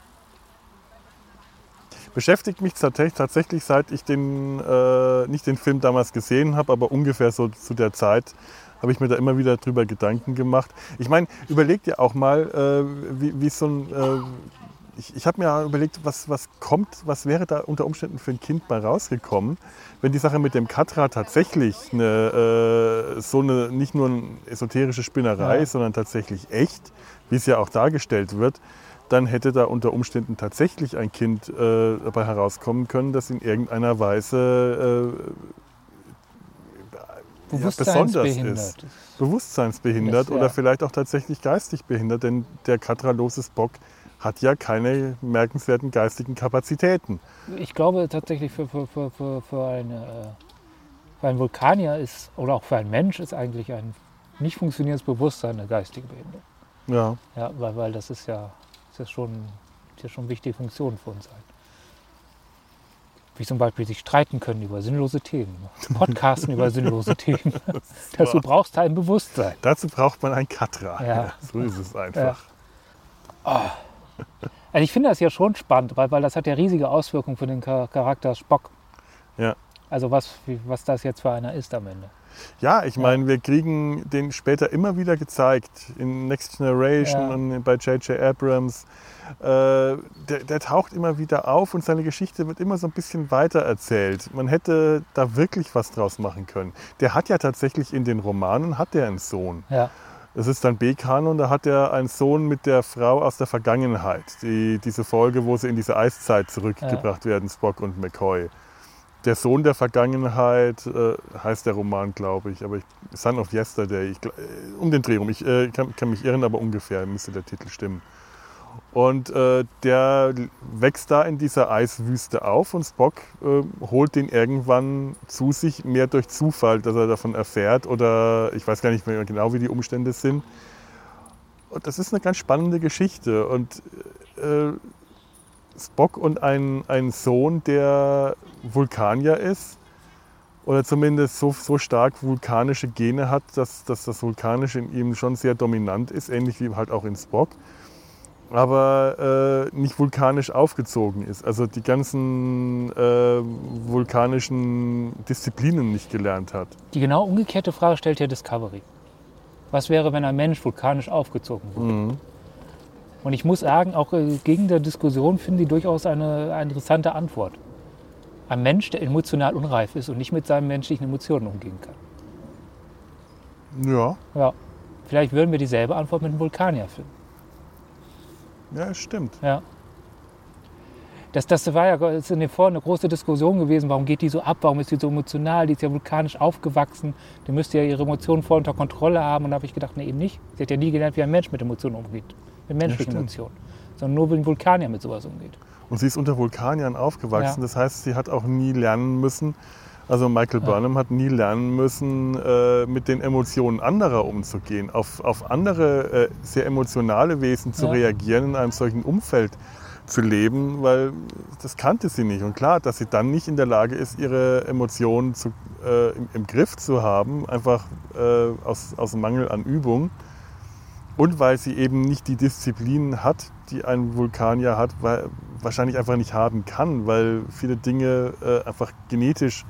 Beschäftigt mich tatsächlich, seit ich den, äh, nicht den Film damals gesehen habe, aber ungefähr so zu der Zeit, habe ich mir da immer wieder drüber Gedanken gemacht. Ich meine, überleg dir auch mal, äh, wie, wie so ein. Äh, ich ich habe mir überlegt, was, was kommt, was wäre da unter Umständen für ein Kind bei rausgekommen, wenn die Sache mit dem Katra tatsächlich eine, äh, so eine, nicht nur eine esoterische Spinnerei, Ja. sondern tatsächlich echt, wie es ja auch dargestellt wird, dann hätte da unter Umständen tatsächlich ein Kind äh, dabei herauskommen können, das in irgendeiner Weise äh, ja, besonders Bewusstseinsbehindert. ist. bewusstseinsbehindert Das, ja. oder vielleicht auch tatsächlich geistig behindert, denn der katralose Spock hat ja keine merkenswerten geistigen Kapazitäten. Ich glaube tatsächlich für, für, für, für, eine, äh, für einen Vulkanier ist, oder auch für einen Mensch ist eigentlich ein nicht funktionierendes Bewusstsein eine geistige Behinderung. Ja, Ja, weil, weil das ist ja, ist ja schon, ist ja schon wichtige Funktionen für uns sein. Wie zum Beispiel sich streiten können über sinnlose Themen, podcasten über sinnlose Themen. Dazu brauchst du ein Bewusstsein. dazu braucht man ein Katra. Ja. so ist es einfach. Also ich finde das ja schon spannend, weil, weil das hat ja riesige Auswirkungen für den Char- Charakter Spock. Ja. Also was, was das jetzt für einer ist am Ende. Ja, ich meine, wir kriegen den später immer wieder gezeigt in Next Generation Ja. und bei J.J. Abrams. Äh, der, der taucht immer wieder auf und seine Geschichte wird immer so ein bisschen weiter erzählt. Man hätte da wirklich was draus machen können. Der hat ja tatsächlich in den Romanen hat der einen Sohn. Ja, Es ist dann B-Kanon, da hat er einen Sohn mit der Frau aus der Vergangenheit. Die, diese Folge, wo sie in diese Eiszeit zurückgebracht werden, Spock und McCoy. Der Sohn der Vergangenheit äh, heißt der Roman, glaube ich, aber ich, Son of Yesterday, ich, äh, um den Dreh rum. Ich äh, kann, kann mich irren, aber ungefähr müsste der Titel stimmen. Und äh, der wächst da in dieser Eiswüste auf und Spock äh, holt den irgendwann zu sich, mehr durch Zufall, dass er davon erfährt oder ich weiß gar nicht mehr genau, wie die Umstände sind. Und das ist eine ganz spannende Geschichte. Und äh, Spock und ein, ein Sohn, der Vulkanier ist, oder zumindest so, so stark vulkanische Gene hat, dass, dass das Vulkanische in ihm schon sehr dominant ist, ähnlich wie halt auch in Spock, aber äh, nicht vulkanisch aufgezogen ist. Also die ganzen äh, vulkanischen Disziplinen nicht gelernt hat. Die genau umgekehrte Frage stellt ja Discovery. Was wäre, wenn ein Mensch vulkanisch aufgezogen würde? Mhm. Und ich muss sagen, auch äh, gegen der Diskussion finde ich durchaus eine, eine interessante Antwort. Ein Mensch, der emotional unreif ist und nicht mit seinen menschlichen Emotionen umgehen kann. Ja, Ja, vielleicht würden wir dieselbe Antwort mit einem Vulkanier finden. Ja, stimmt. Ja. Das, das war ja ist in den Vor eine große Diskussion gewesen. Warum geht die so ab? Warum ist die so emotional? Die ist ja vulkanisch aufgewachsen. Die müsste ja ihre Emotionen voll unter Kontrolle haben. Und da habe ich gedacht, nee, eben nicht. Sie hat ja nie gelernt, wie ein Mensch mit Emotionen umgeht. Mit menschlichen stimmt. Emotionen. Sondern nur, wie ein Vulkanier mit sowas umgeht. Und sie ist unter Vulkaniern aufgewachsen. Ja. Das heißt, sie hat auch nie lernen müssen, also Michael. Burnham hat nie lernen müssen, äh, mit den Emotionen anderer umzugehen, auf, auf andere äh, sehr emotionale Wesen zu Ja. reagieren, in einem solchen Umfeld zu leben, weil das kannte sie nicht. Und klar, dass sie dann nicht in der Lage ist, ihre Emotionen zu, äh, im, im Griff zu haben, einfach äh, aus, aus Mangel an Übung. Und weil sie eben nicht die Disziplin hat, die ein Vulkanier hat, weil, wahrscheinlich einfach nicht haben kann, weil viele Dinge äh, einfach genetisch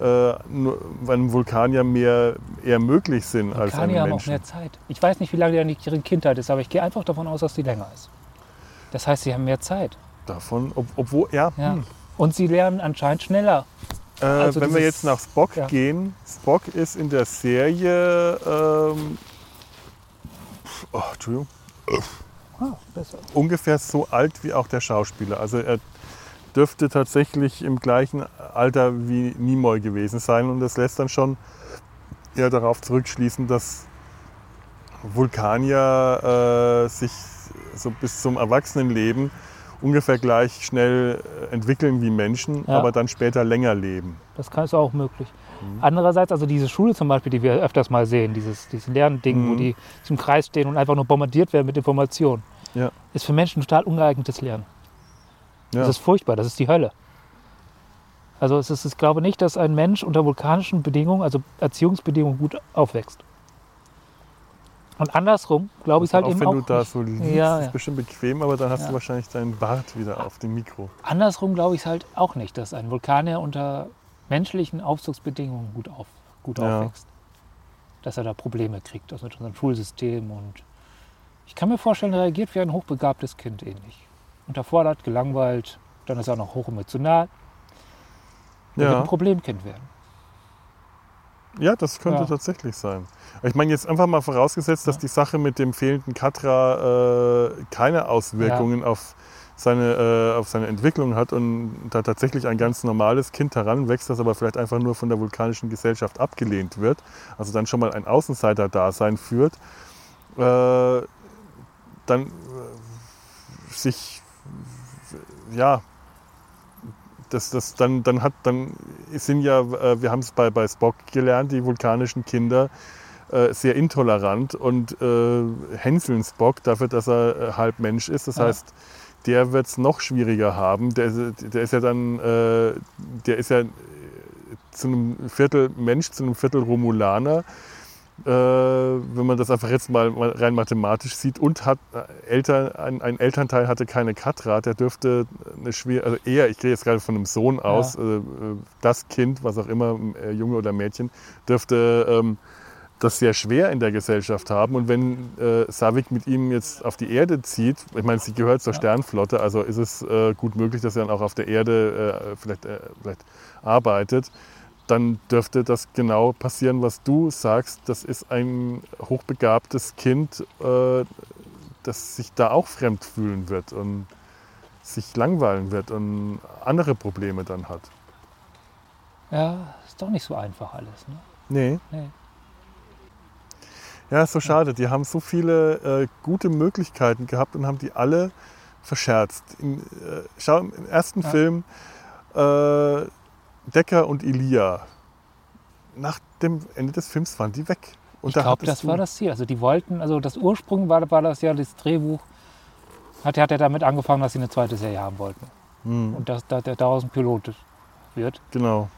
äh, nur bei einem Vulkanier mehr eher möglich sind als einem Vulkanier haben auch Menschen. mehr Zeit. Ich weiß nicht, wie lange ihre Kindheit ist, aber ich gehe einfach davon aus, dass die länger ist. Das heißt, sie haben mehr Zeit. Davon, ob, obwohl, ja, Ja. hm. Und sie lernen anscheinend schneller. Äh, Also wenn wir dieses- jetzt nach Spock ja. gehen, Spock ist in der Serie, ähm, oh, Entschuldigung, besser. ungefähr so alt wie auch der Schauspieler. Also er dürfte tatsächlich im gleichen Alter wie Nimoy gewesen sein und das lässt dann schon eher darauf zurückschließen, dass Vulkanier äh, sich so bis zum Erwachsenenleben ungefähr gleich schnell äh, entwickeln wie Menschen, Ja. aber dann später länger leben. Das kann- ist auch möglich. Mhm. Andererseits, also diese Schule zum Beispiel, die wir öfters mal sehen, dieses, dieses Lernding, wo Mhm. die zum Kreis stehen und einfach nur bombardiert werden mit Informationen, Ja. ist für Menschen total ungeeignetes Lernen. Ja. Das ist furchtbar, das ist die Hölle. Also es ist, ich glaube nicht, dass ein Mensch unter vulkanischen Bedingungen, also Erziehungsbedingungen, gut aufwächst. Und andersrum glaube ich es halt auch eben wenn auch du da so liegst, Ja, ist ja. bestimmt bequem, aber dann hast Ja. du wahrscheinlich deinen Bart wieder auf dem Mikro. Andersrum glaube ich es halt auch nicht, dass ein Vulkanier unter menschlichen Aufzugsbedingungen gut, auf, gut Ja. aufwächst. Dass er da Probleme kriegt, also mit unserem Schulsystem. Und ich kann mir vorstellen, er reagiert wie ein hochbegabtes Kind ähnlich. Unterfordert, gelangweilt, dann ist er noch hochemotional. Er wird Ja. ein Problemkind werden. Ja, das könnte Ja. tatsächlich sein. Ich meine, jetzt einfach mal vorausgesetzt, dass Ja. die Sache mit dem fehlenden Katra äh, keine Auswirkungen auf, seine, äh, auf seine Entwicklung hat und da tatsächlich ein ganz normales Kind heranwächst, das aber vielleicht einfach nur von der vulkanischen Gesellschaft abgelehnt wird, also dann schon mal ein Außenseiter-Dasein führt, äh, dann äh, sich, ja, das, das dann, dann hat, dann sind ja, äh, wir haben es bei, bei Spock gelernt, die vulkanischen Kinder äh, sehr intolerant und äh, hänseln Spock dafür, dass er äh, halb Mensch ist. Das Ja. heißt, der wird es noch schwieriger haben. Der, ist- der ist ja dann, der ist ja zu einem Viertel Mensch, zu einem Viertel Romulaner. Äh, wenn man das einfach jetzt mal rein mathematisch sieht und hat äh, Eltern, ein, ein Elternteil hatte keine Katra, der dürfte eine schwer, also eher, ich gehe jetzt gerade von einem Sohn aus, äh, äh, das Kind, was auch immer, äh, Junge oder Mädchen, dürfte ähm, das sehr schwer in der Gesellschaft haben. Und wenn äh, Savik mit ihm jetzt auf die Erde zieht, ich meine, sie gehört zur Ja. Sternflotte, also ist es gut möglich, dass er dann auch auf der Erde vielleicht, vielleicht arbeitet, dann dürfte das genau passieren, was du sagst. Das ist ein hochbegabtes Kind, äh, das sich da auch fremd fühlen wird und sich langweilen wird und andere Probleme dann hat. Ja, ist doch nicht so einfach alles. Ne? Nee. Nee. Ja, ist so schade. Die haben so viele äh, gute Möglichkeiten gehabt und haben die alle verscherzt. In, äh, schau, im ersten Ja. Film äh, Decker und Elia. Nach dem Ende des Films waren die weg. Und ich glaube, hattest das war das Ziel. Also die wollten, also das Ursprung war, war das ja das Drehbuch. Hat, hat er damit angefangen, dass sie eine zweite Serie haben wollten. Hm, Und dass da, der daraus ein Pilot wird. genau.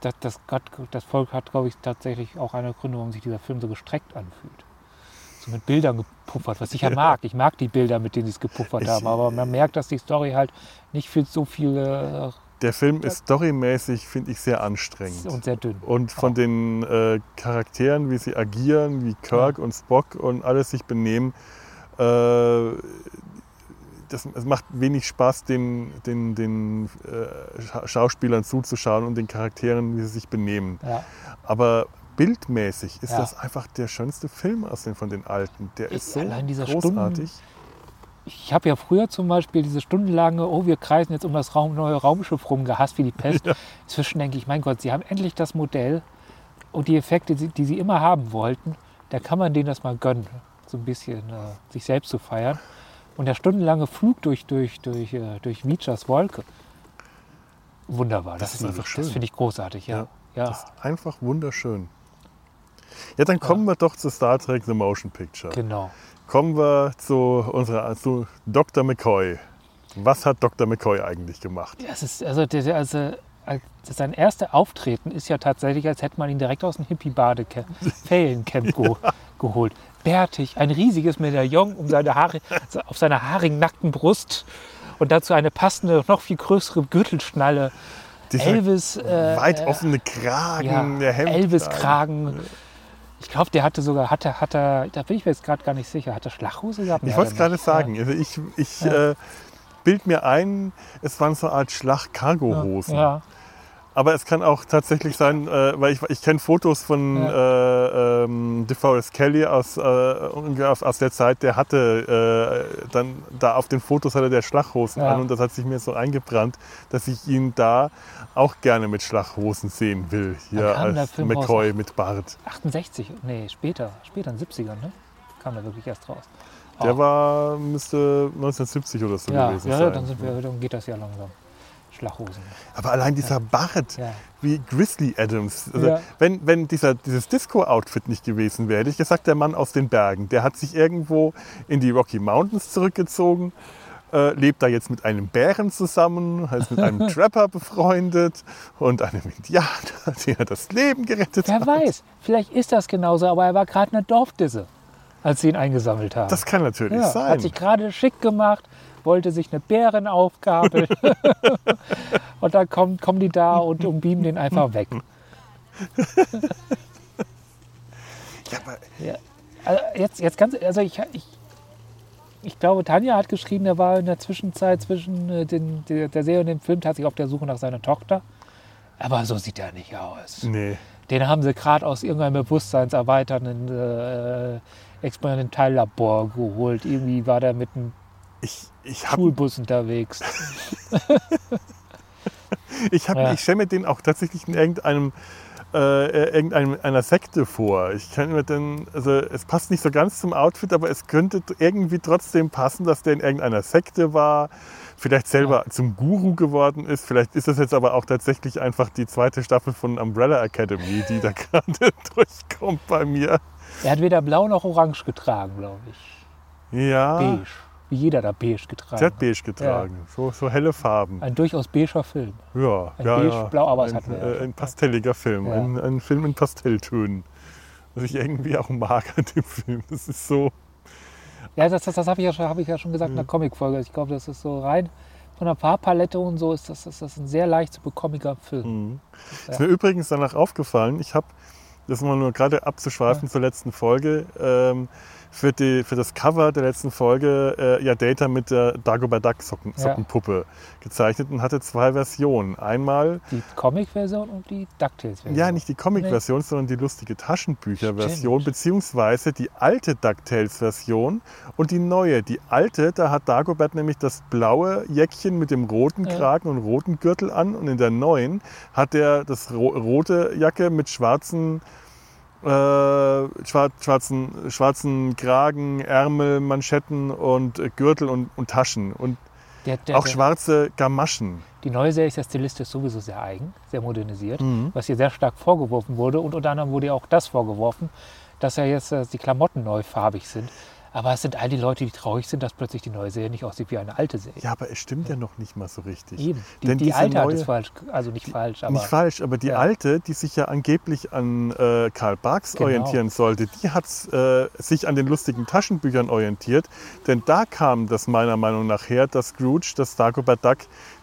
Das, das, das, das Volk hat, glaube ich, tatsächlich auch eine Gründe, warum sich dieser Film so gestreckt anfühlt. So mit Bildern gepuffert, was ich ja mag. Ich mag die Bilder, mit denen sie es gepuffert Ich- haben. Aber man merkt, dass die Story halt nicht viel so viel äh, Der Film ist storymäßig, finde ich, sehr anstrengend. und sehr dünn. Und von den äh, Charakteren, wie sie agieren, wie Kirk und Spock und alles sich benehmen, äh, das, es macht wenig Spaß, den, den, den äh, Scha- Schauspielern zuzuschauen und den Charakteren, wie sie sich benehmen. Ja. Aber bildmäßig ist Ja. das einfach der schönste Film aus den von den alten. Der ist so großartig. Ich habe ja früher zum Beispiel diese stundenlange, oh, wir kreisen jetzt um das Raum, neue Raumschiff rum, gehasst wie die Pest. Inzwischen denke ich, mein Gott, sie haben endlich das Modell und die Effekte, die, die sie immer haben wollten. Da kann man denen das mal gönnen, so ein bisschen äh, sich selbst zu feiern. Und der stundenlange Flug durch, durch, durch, äh, durch Vichas Wolke, wunderbar. Das ist liebe einfach schön. Das finde ich großartig, ja. ja. Das ist einfach wunderschön. Ja, dann kommen wir doch zu Star Trek The Motion Picture. Genau. Kommen wir zu unserer zu Dr. McCoy. Was hat Dr. McCoy eigentlich gemacht? Das ist, also, der, also, als- sein erster Auftreten ist ja tatsächlich, als hätte man ihn direkt aus dem Hippie-Bade-Feriencamp ge geholt. Bärtig, ein riesiges Medaillon um seine Haare, auf seiner haarigen, nackten Brust und dazu eine passende, noch viel größere Gürtelschnalle. Dieser Elvis, äh, weit offene Kragen, ja, der Hemd. Elvis-Kragen. Ich glaube, der hatte sogar, hatte, hatte, da bin ich mir jetzt gerade gar nicht sicher, hat er Schlachhose gehabt? Ich wollte es hat er gerade sagen. Also ich ich Ja. äh, bild mir ein, es waren so eine Art Schlag-Cargo-Hosen. Ja, Aber es kann auch tatsächlich sein, äh, weil ich, ich kenne Fotos von äh, ähm, DeForest Kelly aus, äh, aus, der Zeit, der hatte äh, dann da auf den Fotos hatte der Schlaghosen Ja. an und das hat sich mir so eingebrannt, dass ich ihn da auch gerne mit Schlaghosen sehen will. Hier als? McCoy mit Bart. 68, nee, später, später in den 70ern, ne? Kam da wirklich erst raus. Der Ah. war, müsste 1970 oder so ja, gewesen ja, sein. dann, sind wir, dann geht das ja langsam. Schlachhosen. Aber allein dieser Bart, Ja. wie Grizzly Adams. Also Ja. Wenn, wenn dieser, dieses Disco-Outfit nicht gewesen wäre, hätte ich gesagt, der Mann aus den Bergen, der hat sich irgendwo in die Rocky Mountains zurückgezogen, äh, lebt da jetzt mit einem Bären zusammen, ist mit einem Trapper befreundet und einem Indianer, der das Leben gerettet Wer hat. weiß, vielleicht ist das genauso, aber er war gerade eine Dorfdisse, als sie ihn eingesammelt haben. Das kann natürlich ja, sein. Hat sich gerade schick gemacht, wollte sich eine Bären aufgabeln. und dann kommen, kommen die da und umbieben den einfach weg. Ja, aber Ja. Also jetzt, jetzt ganz, also ich, ich, ich glaube, Tanja hat geschrieben, er war in der Zwischenzeit zwischen äh, den, der, der Serie und dem Film tatsächlich auf der Suche nach seiner Tochter. Aber so sieht er nicht aus. nee. Den haben sie gerade aus irgendeinem bewusstseinserweiternden äh, Experimentallabor geholt. Irgendwie war der mit einem Ich, ich habe Schulbus unterwegs. ich hab, Ja. ich stelle mir den auch tatsächlich in irgendeinem äh, irgendeinem einer Sekte vor. Ich kann mir den, also es passt nicht so ganz zum Outfit, aber es könnte irgendwie trotzdem passen, dass der in irgendeiner Sekte war, vielleicht selber zum Guru geworden ist. Vielleicht ist das jetzt aber auch tatsächlich einfach die zweite Staffel von Umbrella Academy, die da gerade durchkommt bei mir. Er hat weder blau noch orange getragen, glaube ich. Ja, Beige. Wie jeder da beige getragen sie hat beige getragen. So, so helle Farben. Ein durchaus beiger Film. Ja, Ein ja, beige, ja. blau, aber es ein, wir ja äh, ein pastelliger Film, Ja. ein, ein Film in Pastelltönen. Was ich irgendwie auch mag an dem Film. Das ist so. Ja, das, das, das habe ich, ja schon- hab ich ja schon gesagt in der Comicfolge. Ich glaube, das ist so rein von der Farbpalette und so ist das, ist das ein sehr leicht zu bekommiger Film. Mhm. Ist mir übrigens danach aufgefallen, ich habe, das mal nur gerade abzuschweifen zur letzten Folge, ähm, für, die, für das Cover der letzten Folge äh, ja Data mit der Dagobah Duck Socken, Ja. Sockenpuppe gezeichnet und hatte zwei Versionen. Einmal, Die Comic-Version und die DuckTales-Version. ja nicht die Comic-Version, sondern die lustige Taschenbücher-Version, beziehungsweise die alte DuckTales-Version und die neue. Die alte, da hat Dagobert nämlich das blaue Jäckchen mit dem roten Ja. Kragen und roten Gürtel an und in der neuen hat er das ro rote Jacke mit schwarzen äh, schwar schwarzen, schwarzen Kragen, Ärmel, Manschetten und Gürtel und, und Taschen. Und Der, der, auch schwarze Gamaschen. die neue Serie ist ja stilistisch sowieso sehr eigen, sehr modernisiert, Mhm. was hier sehr stark vorgeworfen wurde. Und unter anderem wurde ja auch das vorgeworfen, dass ja jetzt äh, die Klamotten neu farbig sind. Aber es sind all die Leute, die traurig sind, dass plötzlich die neue Serie nicht aussieht wie eine alte Serie. Ja, aber es stimmt ja noch nicht mal so richtig. Eben. Die, Denn die alte hat neue- es falsch, also nicht falsch, aber Nicht falsch, aber die Ja. alte, die sich ja angeblich an äh, Karl Barks Genau. orientieren sollte, die hat äh, sich an den lustigen Taschenbüchern orientiert. Denn da kam das meiner Meinung nach her, dass Scrooge, das Dagobert Duck,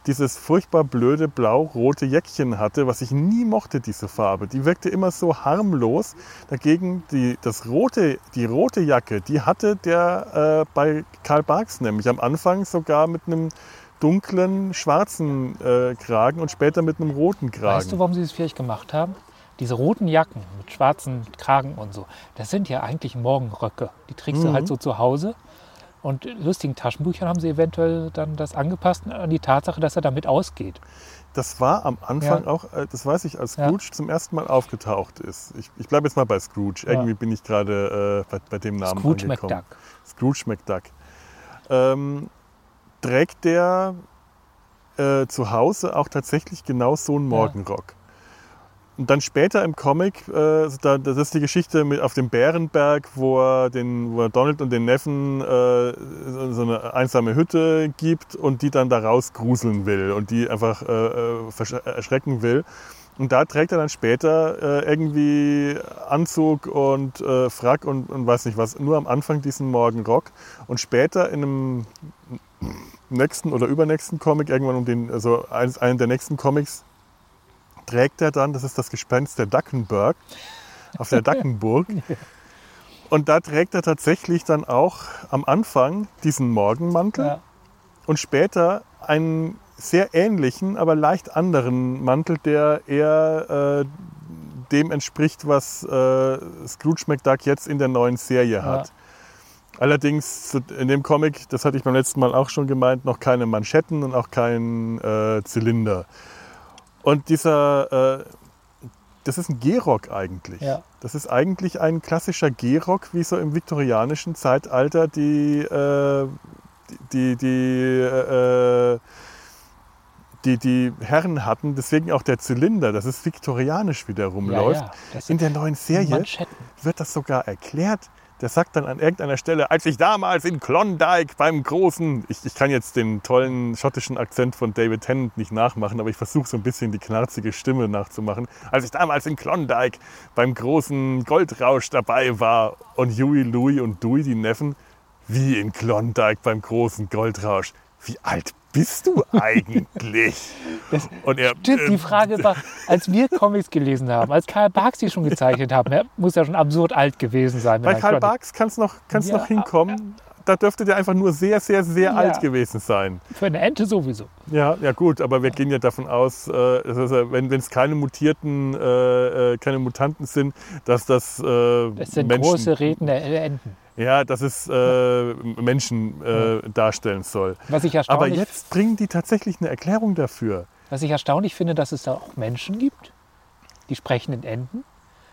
dieses furchtbar blöde blau-rote Jäckchen hatte, was ich nie mochte, diese Farbe. Die wirkte immer so harmlos. Dagegen die, das rote, die rote Jacke, die hatte der äh, bei Karl Barks nämlich am Anfang sogar mit einem dunklen schwarzen äh, Kragen und später mit einem roten Kragen. weißt du, warum sie es vielleicht gemacht haben? Diese roten Jacken mit schwarzen Kragen und so, das sind ja eigentlich Morgenröcke. Die trägst du Mhm. halt so zu Hause. Und lustigen Taschenbüchern haben sie eventuell dann das angepasst an die Tatsache, dass er damit ausgeht. Das war am Anfang Ja. auch, äh, das weiß ich, als Ja. Scrooge zum ersten Mal aufgetaucht ist. Ich, ich bleibe jetzt mal bei Scrooge. Ja. Irgendwie bin ich gerade äh, bei, bei dem Namen Scrooge angekommen. McDuck. Scrooge McDuck. Ähm, trägt der äh, zu Hause auch tatsächlich genau so einen Ja. Morgenrock. Und dann später im Comic, äh, da, das ist die Geschichte mit auf dem Bärenberg, wo er, den, wo er Donald und den Neffen äh, so eine einsame Hütte gibt und die dann da raus gruseln will und die einfach äh, äh, versch- erschrecken will. Und da trägt er dann später äh, irgendwie Anzug und äh, Frack und, und weiß nicht was, nur am Anfang diesen Morgenrock. Und später in einem nächsten oder übernächsten Comic, irgendwann um den, also einen der nächsten Comics, trägt er dann, das ist das Gespenst der Duckenberg, auf der Duckenburg. Und da trägt er tatsächlich dann auch am Anfang diesen Morgenmantel Ja. und später einen sehr ähnlichen, aber leicht anderen Mantel, der eher äh, dem entspricht, was äh, Scrooge McDuck jetzt in der neuen Serie hat. Allerdings zu- in dem Comic, das hatte ich beim letzten Mal auch schon gemeint, noch keine Manschetten und auch kein äh, Zylinder. Und dieser, äh, das ist ein Gehrock eigentlich. Ja. Das ist eigentlich ein klassischer Gehrock, wie so im viktorianischen Zeitalter die, äh, die, die, äh, die, die Herren hatten. Deswegen auch der Zylinder, das ist viktorianisch, wie der rumläuft. Ja, ja, In der neuen Serie Manschetten. wird das sogar erklärt. Der sagt dann an irgendeiner Stelle, als ich damals in Klondike beim großen, ich, ich kann jetzt den tollen schottischen Akzent von David Tennant nicht nachmachen, aber ich versuche so ein bisschen die knarzige Stimme nachzumachen. Als ich damals in Klondike beim großen Goldrausch dabei war und Huey, Louie und Dewey, die Neffen, wie in Klondike beim großen Goldrausch. Wie alt bist du eigentlich? Das- und er, Stimmt, die ähm, Frage war, als wir Comics gelesen haben, als Karl Barks die schon gezeichnet haben, er muss ja schon absurd alt gewesen sein. Bei Karl Barks kann es noch, kann's Ja, noch hinkommen. Da dürfte der einfach nur sehr, sehr, sehr Ja. alt gewesen sein. Für eine Ente sowieso. Ja, ja gut, aber wir gehen ja davon aus, äh, äh, wenn es keine mutierten, äh, äh, keine Mutanten sind, dass das, äh, Das sind Menschen, große Reden der Enten. Ja, dass es äh, Menschen äh, darstellen soll. Was ich, Aber erstaunlich, jetzt bringen die tatsächlich eine Erklärung dafür. was ich erstaunlich finde, dass es da auch Menschen gibt, die sprechenden Enten,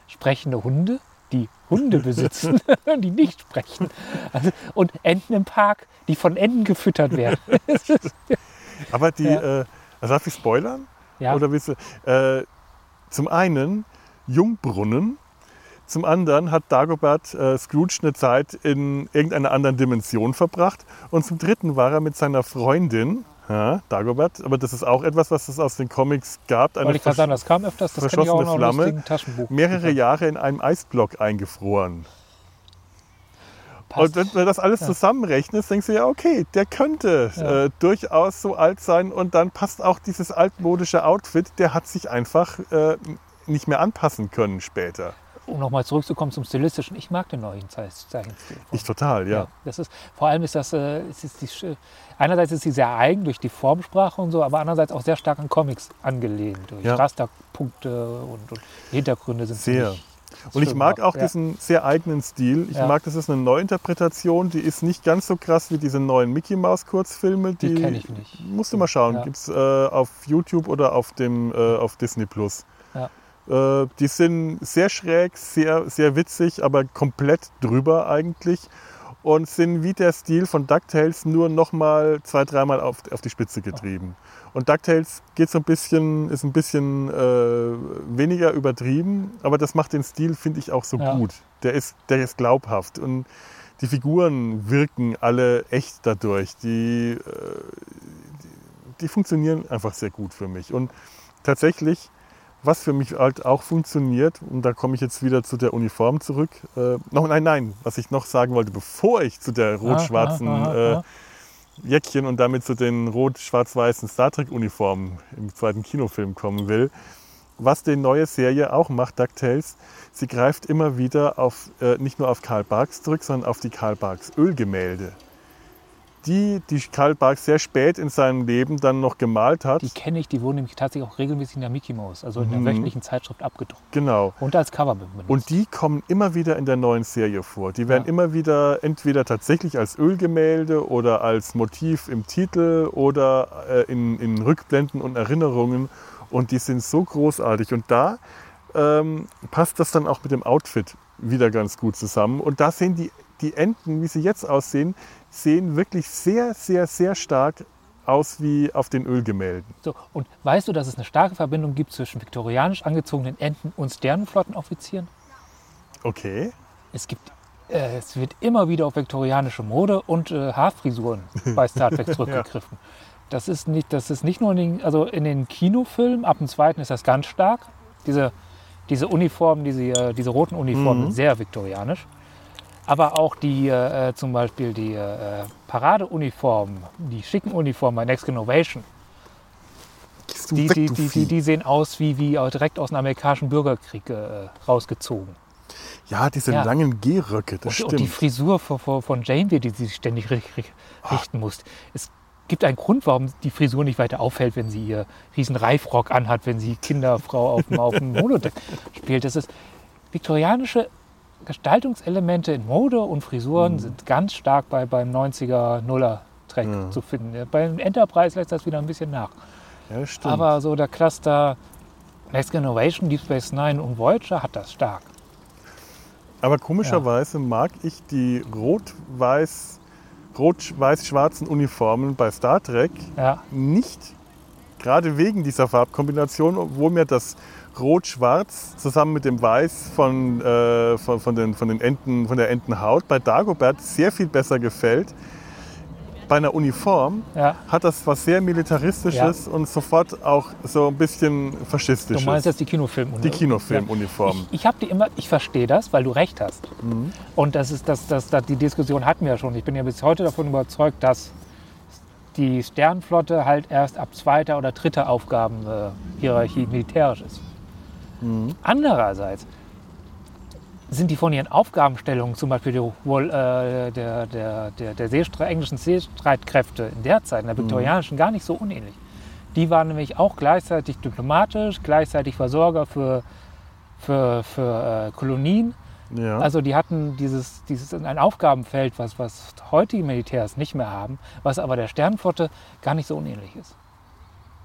sprechende Hunde, die Hunde besitzen, die nicht sprechen. Also, und Enten im Park, die von Enten gefüttert werden. Aber die, Ja. äh, also darf ich spoilern? ja, Oder willst du, äh, zum einen Jungbrunnen, zum anderen hat Dagobert äh, Scrooge eine Zeit in irgendeiner anderen Dimension verbracht und zum dritten war er mit seiner Freundin, ja, Dagobert, aber das ist auch etwas, was es aus den Comics gab, eine wollte ich sagen, das kam öfters, das kann ich auch verschossene Flamme, Taschenbuch. mehrere Jahre in einem Eisblock eingefroren. Passt. Und wenn du das alles Ja. zusammenrechnest, denkst du ja, okay, der könnte Ja. äh, durchaus so alt sein und dann passt auch dieses altmodische Outfit, der hat sich einfach äh, nicht mehr anpassen können später. Um nochmal zurückzukommen zum Stilistischen, ich mag den neuen Ze- Zeichenstil. Ich total, ja. das ist, vor allem ist das, äh, es ist die, Sch- einerseits ist sie sehr eigen durch die Formsprache und so, aber andererseits auch sehr stark an Comics angelehnt. Durch Ja. Rasterpunkte und, und Hintergründe sind Sehr. Und ich mag auch ja. diesen sehr eigenen Stil. Ich Ja. mag, das ist eine Neuinterpretation, die ist nicht ganz so krass wie diese neuen Mickey Mouse Kurzfilme. Die kenn ich nicht. Musst du mal schauen, Ja. gibt's äh, auf YouTube oder auf dem äh, auf Disney Plus. Äh, die sind sehr schräg, sehr, sehr witzig, aber komplett drüber eigentlich. Und sind wie der Stil von DuckTales nur nochmal zwei, dreimal auf, auf die Spitze getrieben. Und DuckTales geht so ein bisschen, ist ein bisschen äh, weniger übertrieben, aber das macht den Stil, finde ich, auch so Ja. gut. Der ist, der ist glaubhaft. Und die Figuren wirken alle echt dadurch. Die, äh, die, die funktionieren einfach sehr gut für mich. Und tatsächlich, was für mich halt auch funktioniert, und da komme ich jetzt wieder zu der Uniform zurück. Äh, noch, nein, nein, was ich noch sagen wollte, bevor ich zu der rot-schwarzen äh. Jäckchen und damit zu den rot-schwarz-weißen Star Trek-Uniformen im zweiten Kinofilm kommen will. Was die neue Serie auch macht, DuckTales, sie greift immer wieder auf, äh, nicht nur auf Karl Barks zurück, sondern auf die Karl Barks Ölgemälde. Die, die Karl Barks sehr spät in seinem Leben dann noch gemalt hat. Die kenne ich, die wurden nämlich tatsächlich auch regelmäßig in der Mickey Mouse, also in der Mhm. wöchentlichen Zeitschrift abgedruckt. Genau. Und als Cover benutzt. Und die kommen immer wieder in der neuen Serie vor. Die werden Ja. immer wieder entweder tatsächlich als Ölgemälde oder als Motiv im Titel oder äh, in, in Rückblenden und Erinnerungen. Und die sind so großartig. Und da ähm, passt das dann auch mit dem Outfit wieder ganz gut zusammen. Und da sehen die, die Enten, wie sie jetzt aussehen, sehen wirklich sehr, sehr, sehr stark aus wie auf den Ölgemälden. So, und weißt du, dass es eine starke Verbindung gibt zwischen viktorianisch angezogenen Enten und Sternenflottenoffizieren? Okay. Es gibt, äh, es wird immer wieder auf viktorianische Mode und äh, Haarfrisuren bei Star Trek zurückgegriffen. Das ist nicht, das ist nicht nur in den, also in den Kinofilmen, ab dem zweiten ist das ganz stark. Diese, diese Uniformen, diese, äh, diese roten Uniformen Mhm. sind sehr viktorianisch. Aber auch die, äh, zum Beispiel die äh, Paradeuniformen, die schicken Uniformen bei Next Innovation, die, weg, die, die, die, sehen aus wie, wie direkt aus dem amerikanischen Bürgerkrieg äh, rausgezogen. ja, diese Ja. langen Gehröcke, das Und, und die stimmt. Frisur von, von, von Janeway, die sie ständig ri- richten muss. Es gibt einen Grund, warum die Frisur nicht weiter auffällt, wenn sie ihr riesen Reifrock anhat, wenn sie Kinderfrau auf dem, auf dem Holodeck spielt. Das ist viktorianische Gestaltungselemente in Mode und Frisuren sind ganz stark bei, beim 90er Nuller Track Ja. zu finden. Beim Enterprise lässt das wieder ein bisschen nach. ja, stimmt. Aber so der Cluster Next Generation, Deep Space Nine und Voyager hat das stark. Aber komischerweise mag ich die rot-weiß, rot-weiß-schwarzen Uniformen bei Star Trek Ja, nicht, gerade wegen dieser Farbkombination, obwohl mir das Rot-Schwarz zusammen mit dem Weiß von, äh, von, von, den, von, den Enten, von der Entenhaut bei Dagobert sehr viel besser gefällt. Bei einer Uniform ja. hat das was sehr Militaristisches und sofort auch so ein bisschen Du Faschistisches. meinst jetzt die Kinofilmuniform? die Kinofilmuniform. Ich, ich habe die immer, ich verstehe das, weil du recht hast. Mhm. Und das ist, das, das, das, die Diskussion hatten wir ja schon. Ich bin ja bis heute davon überzeugt, dass die Sternflotte halt erst ab zweiter oder dritter Aufgabenhierarchie militärisch ist. Mhm. Andererseits sind die von ihren Aufgabenstellungen, zum Beispiel der, wohl, äh, der, der, der, der Seestre englischen Seestreitkräfte in der Zeit, in der viktorianischen, gar nicht so unähnlich. Die waren nämlich auch gleichzeitig diplomatisch, gleichzeitig Versorger für, für, für äh, Kolonien. Ja. Also die hatten dieses, dieses ein Aufgabenfeld, was, was heutige Militärs nicht mehr haben, was aber der Sternenflotte gar nicht so unähnlich ist.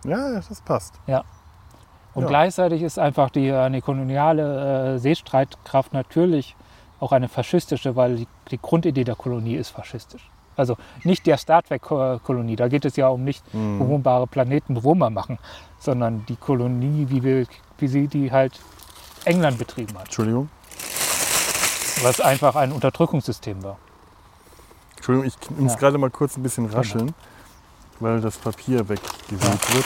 ja, das passt. Ja. Und Ja. gleichzeitig ist einfach die, eine koloniale äh, Seestreitkraft natürlich auch eine faschistische, weil die, die Grundidee der Kolonie ist faschistisch. Also nicht der Star Trek-Kolonie, da geht es ja um nicht Mhm. bewohnbare Planeten bewohnbar machen, sondern die Kolonie, wie, wir, wie sie die halt England betrieben hat, Entschuldigung. was einfach ein Unterdrückungssystem war. Entschuldigung, ich muss Ja. gerade mal kurz ein bisschen rascheln, weil das Papier weggewühlt wird.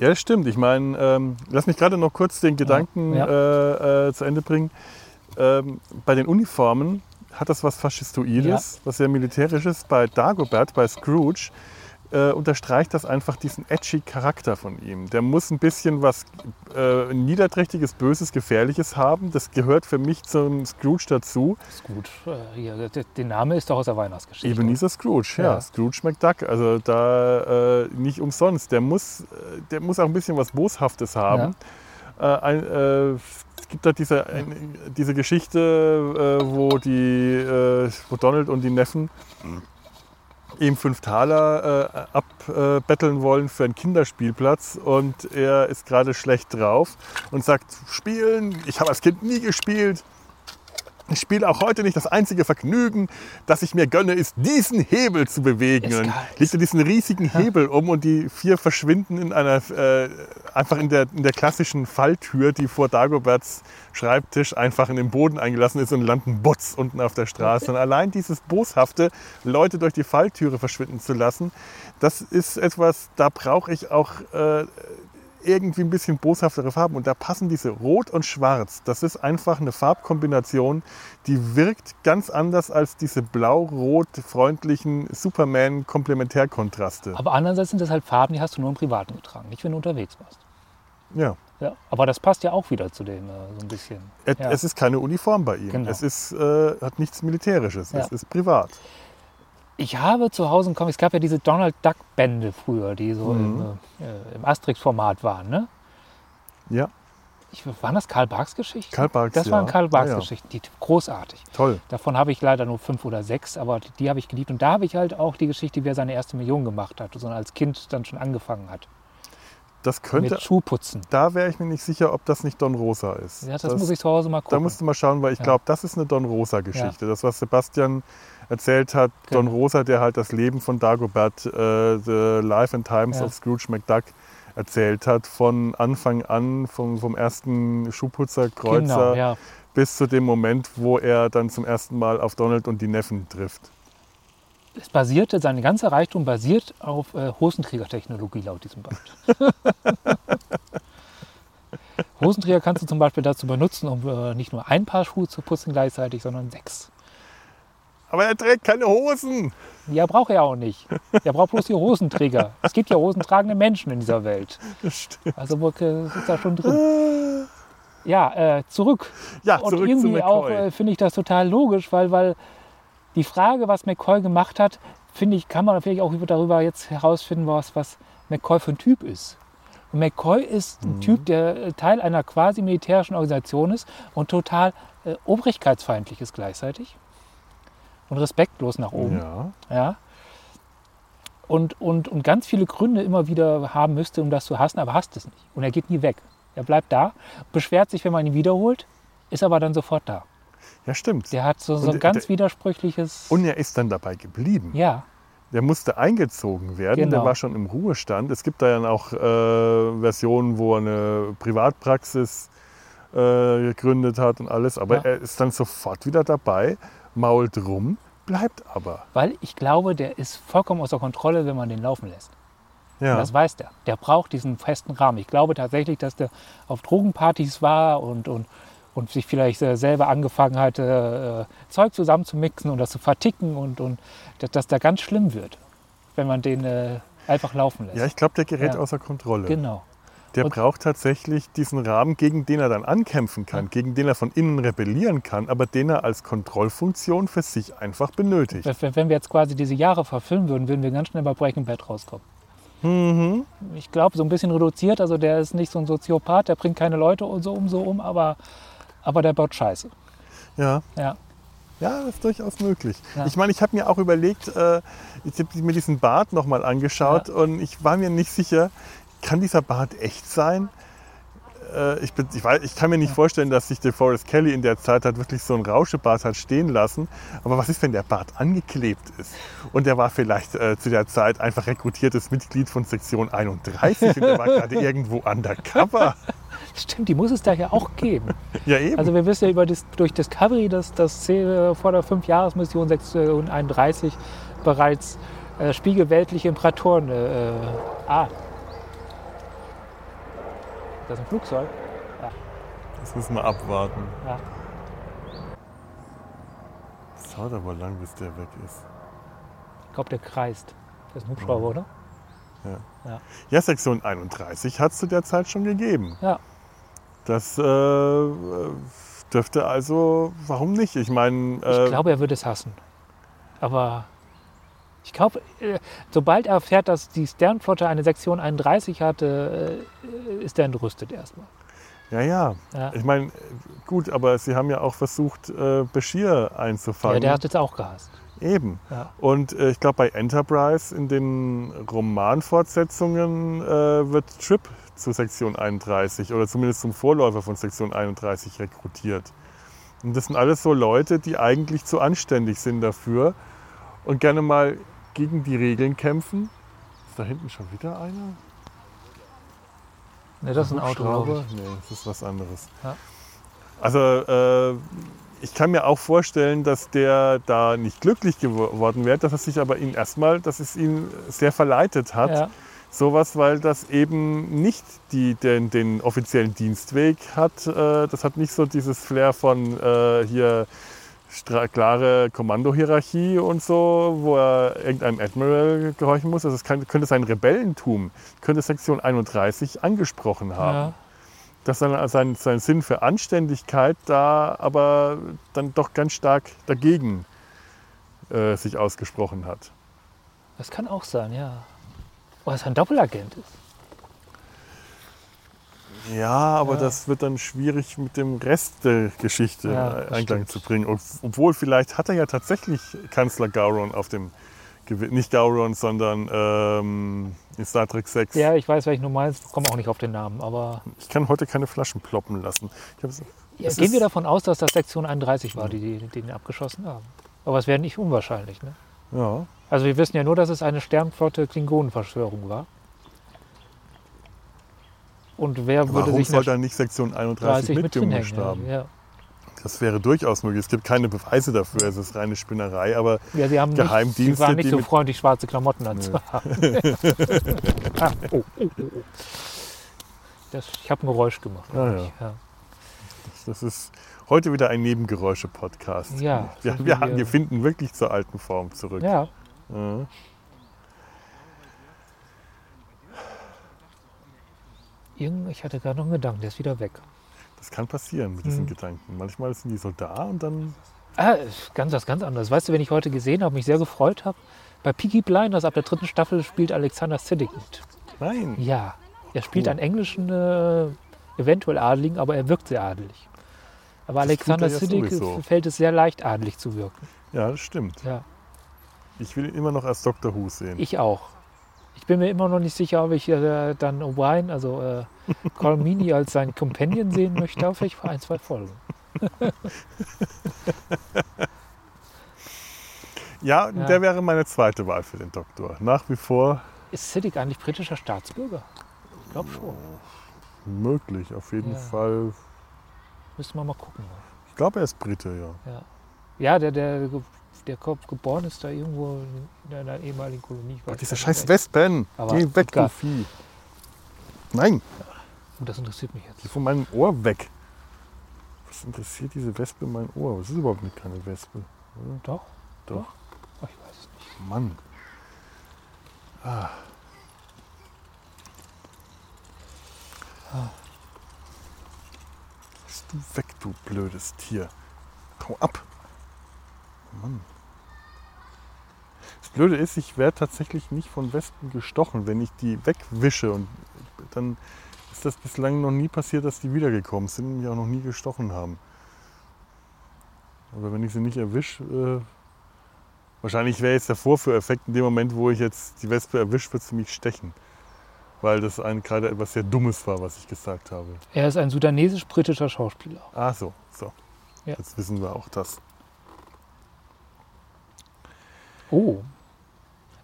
Ja, das stimmt. Ich meine, ähm, lass mich gerade noch kurz den Gedanken Ja. Äh, äh, zu Ende bringen. Ähm, bei den Uniformen hat das was Faschistoides, was sehr militärisches. Bei Dagobert, bei Scrooge, äh, unterstreicht das einfach diesen edgy Charakter von ihm. Der muss ein bisschen was äh, Niederträchtiges, Böses, Gefährliches haben. Das gehört für mich zum Scrooge dazu. Gut. Äh, hier, der, der Name ist doch aus der Weihnachtsgeschichte. Ebenezer Scrooge, ja. Ja. Scrooge McDuck. Also da äh, nicht umsonst. Der muss, äh, der muss auch ein bisschen was Boshaftes haben. Äh, ein, es gibt da diese, ein, diese Geschichte, wo, die, wo Donald und die Neffen ihm fünf Taler äh, abbetteln wollen für einen Kinderspielplatz und er ist gerade schlecht drauf und sagt, spielen, ich habe als Kind nie gespielt. Ich spiele auch heute nicht. Das einzige Vergnügen, das ich mir gönne, ist, diesen Hebel zu bewegen. Ist legt er diesen riesigen Hebel um und die vier verschwinden in einer, äh, einfach in der, in der klassischen Falltür, die vor Dagoberts Schreibtisch einfach in den Boden eingelassen ist und landen butz unten auf der Straße. Und allein dieses boshafte, Leute durch die Falltüre verschwinden zu lassen, das ist etwas, da brauche ich auch äh, irgendwie ein bisschen boshaftere Farben. Und da passen diese Rot und Schwarz. Das ist einfach eine Farbkombination, die wirkt ganz anders als diese blau-rot freundlichen Superman-Komplementärkontraste. Aber andererseits sind das halt Farben, die hast du nur im Privaten getragen, nicht wenn du unterwegs warst. Ja. Ja, aber das passt ja auch wieder zu dem äh, so ein bisschen. Et- Ja. Es ist keine Uniform bei ihm. Genau. Es ist, äh, hat nichts Militärisches. Ja. Es ist privat. Ich habe zu Hause einen Comic, es gab ja diese Donald Duck Bände früher, die so Mhm. im, äh, im Asterix-Format waren. Ne? Ja, Ich, waren das Karl Barks Geschichten? Karl Barks, Das waren ja. Karl Barks Ja, ja. Geschichten, die großartig. toll. Davon habe ich leider nur fünf oder sechs, aber die, die habe ich geliebt. Und da habe ich halt auch die Geschichte, wie er seine erste Million gemacht hat, sondern als Kind dann schon angefangen hat. Das könnte, Mit Schuhputzen. da wäre ich mir nicht sicher, ob das nicht Don Rosa ist. Ja, das, muss ich zu Hause mal Da gucken. musst du mal schauen, weil ich glaube, das ist eine Don Rosa-Geschichte. Das, was Sebastian erzählt hat, Don Genau. Rosa, der halt das Leben von Dagobert, äh, The Life and Times Ja. of Scrooge McDuck erzählt hat, von Anfang an, vom, vom ersten Schuhputzer, Kreuzer, genau, ja. bis zu dem Moment, wo er dann zum ersten Mal auf Donald und die Neffen trifft. Es basierte, sein ganzer Reichtum basiert auf äh, Hosenträgertechnologie laut diesem Band. Hosenträger kannst du zum Beispiel dazu benutzen, um äh, nicht nur ein Paar Schuhe zu putzen gleichzeitig, sondern sechs. Aber er trägt keine Hosen. Ja, braucht er auch nicht. Er braucht bloß die Hosenträger. Es gibt ja hosentragende Menschen in dieser Welt. Das stimmt. Also äh, ist da schon drin. Ja, äh, zurück. Ja, Und zurück zu irgendwie auch äh, finde ich das total logisch, weil, weil die Frage, was McCoy gemacht hat, finde ich, kann man natürlich auch über- darüber jetzt herausfinden, was, was McCoy für ein Typ ist. Und McCoy ist Mhm. ein Typ, der äh, Teil einer quasi militärischen Organisation ist und total äh, obrigkeitsfeindlich ist gleichzeitig. Und respektlos nach oben. ja. Ja. Und, und, und ganz viele Gründe immer wieder haben müsste, um das zu hassen, aber hasst es nicht. Und er geht nie weg. Er bleibt da, beschwert sich, wenn man ihn wiederholt, ist aber dann sofort da. ja, stimmt. Der hat so, so ein ganz der- widersprüchliches. Und er ist dann dabei geblieben. ja, Der musste eingezogen werden, der Genau. war schon im Ruhestand. Es gibt da ja auch äh, Versionen, wo er eine Privatpraxis äh, gegründet hat und alles. Aber Ja. er ist dann sofort wieder dabei, mault rum, bleibt aber. weil ich glaube, der ist vollkommen außer Kontrolle, wenn man den laufen lässt. Ja, Das weiß der. Der braucht diesen festen Rahmen. Ich glaube tatsächlich, dass der auf Drogenpartys war und, und, und sich vielleicht äh, selber angefangen hat, äh, Zeug zusammenzumixen und das zu verticken und, und dass das da ganz schlimm wird, wenn man den äh, einfach laufen lässt. ja ich glaube, der gerät Ja. außer Kontrolle. Genau. Der Und- braucht tatsächlich diesen Rahmen, gegen den er dann ankämpfen kann, gegen den er von innen rebellieren kann, aber den er als Kontrollfunktion für sich einfach benötigt. Wenn, wir jetzt quasi diese Jahre verfilmen würden, würden wir ganz schnell bei Breaking Bad rauskommen. Mhm. Ich glaube, so ein bisschen reduziert. Also der ist nicht so ein Soziopath, der bringt keine Leute und so um, so um, aber, aber der baut Scheiße. Ja. Ja. Ja, das ist durchaus möglich. Ja. Ich meine, ich habe mir auch überlegt, äh, ich habe mir diesen Bart nochmal angeschaut und ich war mir nicht sicher, kann dieser Bart echt sein? Äh, ich, bin, ich, weiß, ich kann mir nicht vorstellen, dass sich der Forrest Kelly in der Zeit hat wirklich so einen Rauschebart hat stehen lassen. Aber was ist, wenn der Bart angeklebt ist? Und der war vielleicht äh, zu der Zeit einfach rekrutiertes Mitglied von Sektion 31 und der war gerade irgendwo undercover. Stimmt, die muss es da ja auch geben. Ja, eben. Also wir wissen ja über das, durch Discovery, dass das vor der 5-Jahres-Mission 631 bereits äh, spiegelweltliche Imperatoren. Äh, äh, ah. Das ist ein Flugzeug. das müssen wir abwarten. Ja. Es dauert aber lang, bis der weg ist. Ich glaube, der kreist. Das ist ein Hubschrauber, oder? Ja, Sektion 31 hat es zu der Zeit schon gegeben. Ja. Das äh, dürfte also, warum nicht? Ich meine, Ich äh, glaube, er würde es hassen. Aber ich glaube, äh, sobald er erfährt, dass die Sternflotte eine Sektion 31 hatte, äh, ist er entrüstet erstmal. ja, ja. Ja. Ich meine, gut, aber sie haben ja auch versucht, äh, Bashir Ja, einzufangen. der hat es auch gehasst. Eben. Ja. Und äh, ich glaube, bei Enterprise in den Romanfortsetzungen äh, wird Trip zu Sektion 31 oder zumindest zum Vorläufer von Sektion 31 rekrutiert. Und das sind alles so Leute, die eigentlich zu anständig sind dafür und gerne mal gegen die Regeln kämpfen. Ist da hinten schon wieder einer? Ne, das ist ein Auto. Nee, das ist was anderes. Ja. Also äh, ich kann mir auch vorstellen, dass der da nicht glücklich geworden wäre, dass es sich aber ihn erstmal, dass es ihn sehr verleitet hat. Ja. Sowas, weil das eben nicht die, den, den offiziellen Dienstweg hat. Äh, das hat nicht so dieses Flair von äh, hier klare Kommandohierarchie und so, wo er irgendeinem Admiral gehorchen muss. Also es kann, könnte sein Rebellentum, könnte Sektion 31 angesprochen haben. Ja. Dass dann sein, sein Sinn für Anständigkeit da aber dann doch ganz stark dagegen äh, sich ausgesprochen hat. Das kann auch sein, ja. Dass er ein Doppelagent ist. Ja, aber Ja. das wird dann schwierig mit dem Rest der Geschichte Ja, in das Einklang stimmt. zu bringen. Ob- Obwohl vielleicht hat er ja tatsächlich Kanzler Gowron auf dem, Gewi- nicht Gowron, sondern ähm, in Star Trek 6. Ja, ich weiß, welchen du meinst. komme auch nicht auf den Namen. Aber Ich kann heute keine Flaschen ploppen lassen. Ja, gehen wir davon aus, dass das Sektion 31 war, die, die, die den abgeschossen haben. Aber es wäre nicht unwahrscheinlich. Ne? ja, Also wir wissen ja nur, dass es eine Sternflotte Klingonenverschwörung war. Und wer würde warum sich soll in der da nicht Sektion 31 30 mit drin mitgemischt haben? Ja. Das wäre durchaus möglich. Es gibt keine Beweise dafür. Es ist reine Spinnerei. Aber Ja, sie haben nicht, sie Geheimdienste, waren nicht so freundlich, schwarze Klamotten anzuhaben. ah, oh, oh, oh, oh. Das, ich habe ein Geräusch gemacht. Ah, ja. Ja. das ist heute wieder ein Nebengeräusche-Podcast. Ja, wir, wir, wir- wir finden wirklich zur alten Form zurück. ja, irgend, ich hatte gerade noch einen Gedanken, der ist wieder weg. Das kann passieren mit diesen Hm. Gedanken. Manchmal sind die so da und dann. Ah, ganz was ganz anderes. Weißt du, wenn ich heute gesehen habe, mich sehr gefreut habe, bei Peaky Blinders ab der dritten Staffel spielt Alexander Siddig mit. Nein. Ja, er spielt Cool. einen englischen, äh, eventuell Adeligen, aber er wirkt sehr adelig. Aber Das Alexander er Siddig sowieso. fällt es sehr leicht, adelig zu wirken. Ja, das stimmt. Ja, Ich will ihn immer noch als Dr. Who sehen. ich auch. Ich bin mir immer noch nicht sicher, ob ich äh, dann O'Brien, also äh, Meany als seinen Companion sehen möchte, aber vielleicht ein, zwei Folgen. ja, Ja. der wäre meine zweite Wahl für den Doktor. Nach wie vor Ist Siddig eigentlich britischer Staatsbürger? Ich glaube schon. möglich, auf jeden Ja. Fall. Müssen wir mal gucken. Ich glaube, er ist Brite, ja. Ja, ja der, der, der Kopf geboren ist da irgendwo in einer ehemaligen Kolonie. Ich weiß Gott, diese gar scheiß. Wespen. Aber Geh weg, du Vieh. Nein, Oh, das interessiert mich geh jetzt. von meinem Ohr weg. Was interessiert diese Wespe mein Ohr? Das ist überhaupt nicht keine Wespe. Doch? Doch. Ach, ich weiß es nicht. Mann. Ah. Bist du weg, du blödes Tier. Hau ab. Mann. Das Blöde ist, ich werde tatsächlich nicht von Wespen gestochen. Wenn ich die wegwische, und dann ist das bislang noch nie passiert, dass die wiedergekommen sind und mich auch noch nie gestochen haben. Aber wenn ich sie nicht erwische, äh, Wahrscheinlich wäre jetzt der Vorführeffekt in dem Moment, wo ich jetzt die Wespe erwischt, wird sie mich stechen. Weil das ein, gerade etwas sehr Dummes war, was ich gesagt habe. Er ist ein sudanesisch-britischer Schauspieler. Ah, so, so. Ja. Jetzt wissen wir auch das. Oh.